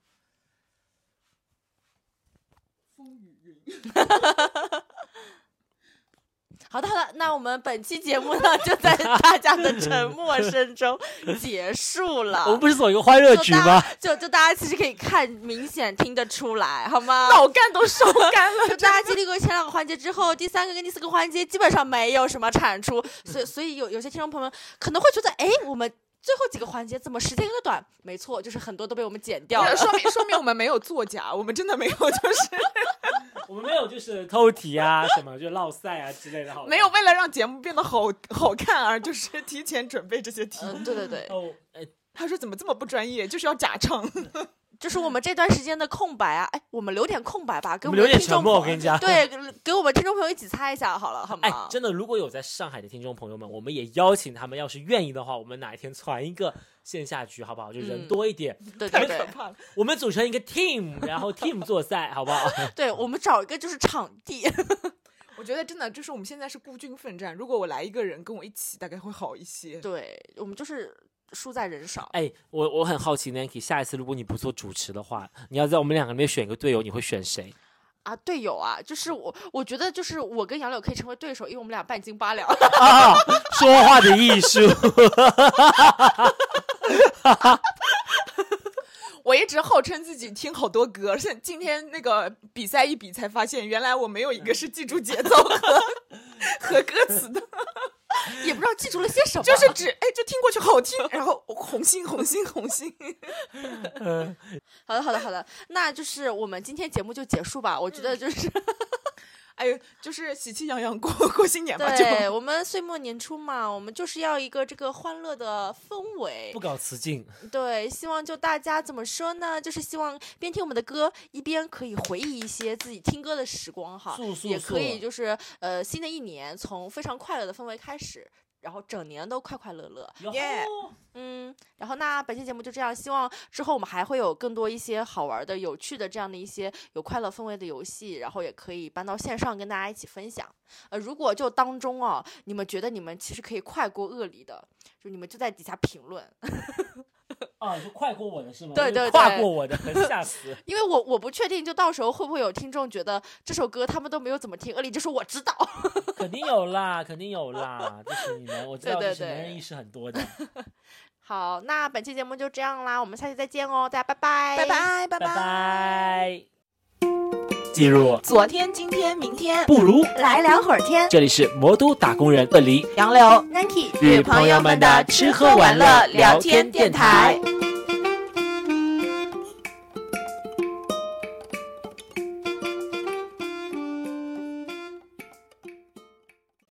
C: [LAUGHS]
B: 好的好的，那我们本期节目呢，就在大家的沉默声中结束了。[LAUGHS]
A: 我们不是走一个欢乐局吗？
B: 就就大家其实可以看，明显听得出来，好吗？
C: 脑干都收干了。[LAUGHS]
B: 就大家经历过前两个环节之后，第三个跟第四个环节基本上没有什么产出，所以所以有有些听众朋友们可能会觉得，哎，我们最后几个环节怎么时间有点短？没错，就是很多都被我们剪掉了。
C: 说明说明我们没有作假，我们真的没有，就是
A: 我们没有就是偷题啊什么，就落赛啊之类的，好吗
C: 没有为了让节目变得好好看而就是提前准备这些题。
B: 嗯，对对对，
A: 哦，哎，
C: 他说怎么这么不专业，就是要假唱。[LAUGHS]
B: 就是我们这段时间的空白啊，哎，我们留点空白吧，给
A: 我们留点
B: 的听众
A: 沉默，我
B: 朋友
A: 跟你讲。
B: 对，给给我们听众朋友一起猜一下好了，好吗？
A: 哎，真的，如果有在上海的听众朋友们，我们也邀请他们，要是愿意的话，我们哪一天传一个线下局，好不好？就人
B: 嗯
A: 多一点，
B: 对对对
C: 太可怕了！
A: 我们组成一个 team，然后 team 做赛，好不好？[LAUGHS]
B: 对，我们找一个就是场地，[LAUGHS]
C: 我觉得真的就是我们现在是孤军奋战，如果我来一个人跟我一起，大概会好一些。
B: 对我们就是输在人少。
A: 哎，我我很好奇，Nanky，下一次如果你不做主持的话，你要在我们两个里面选一个队友，你会选谁？
B: 啊，队友啊，就是我，我觉得就是我跟杨柳可以成为对手，因为我们俩半斤八两。[LAUGHS]
A: 啊，说话的艺术。[LAUGHS]
C: 我一直号称自己听好多歌，现今天那个比赛一比才发现，原来我没有一个是记住节奏和 [LAUGHS] 和歌词的，[LAUGHS]
B: 也不知道记住了些什么，
C: 就是只哎就听过去好听，然后红心红心红心。[LAUGHS]
B: 好的，好的，好的，那就是我们今天节目就结束吧。我觉得就是，
C: 哎呦，就是喜气洋洋过 [LAUGHS] 过新年吧，
B: 对我们岁末年初嘛，我们就是要一个这个欢乐的氛围
A: 不。搞辞境，
B: 对，希望就大家怎么说呢？就是希望边听我们的歌，一边可以回忆一些自己听歌的时光哈，
A: 速速
B: 也可以就是呃，新的一年从非常快乐的氛围开始，然后整年都快快乐乐。
C: 耶
B: 嗯，然后那本期节目就这样，希望之后我们还会有更多一些好玩的、有趣的这样的一些有快乐氛围的游戏，然后也可以搬到线上跟大家一起分享。呃，如果就当中啊，你们觉得你们其实可以快过鳄梨的，就你们就在底下评论，[LAUGHS]
A: 啊，你说快过我的是吗？
B: 对对对
A: 跨过我的，吓死！[LAUGHS]
B: 因为我我不确定，就到时候会不会有听众觉得这首歌他们都没有怎么听，而你就说我知道。[LAUGHS]
A: 肯定有啦，肯定有啦，就是你们，我知道，
B: 对对
A: 就是
B: 男
A: 人意识很多的。[LAUGHS]
B: 好，那本期节目就这样啦，我们下期再见哦，大家拜拜，
C: 拜。拜拜
A: 拜拜。记入，
C: 昨天、今天、明天，
A: 不如
B: 来聊会儿天，
A: 这里是魔都打工人鳄梨
C: 杨柳。
B: Nike
A: 与朋友们的吃喝玩乐聊天电台。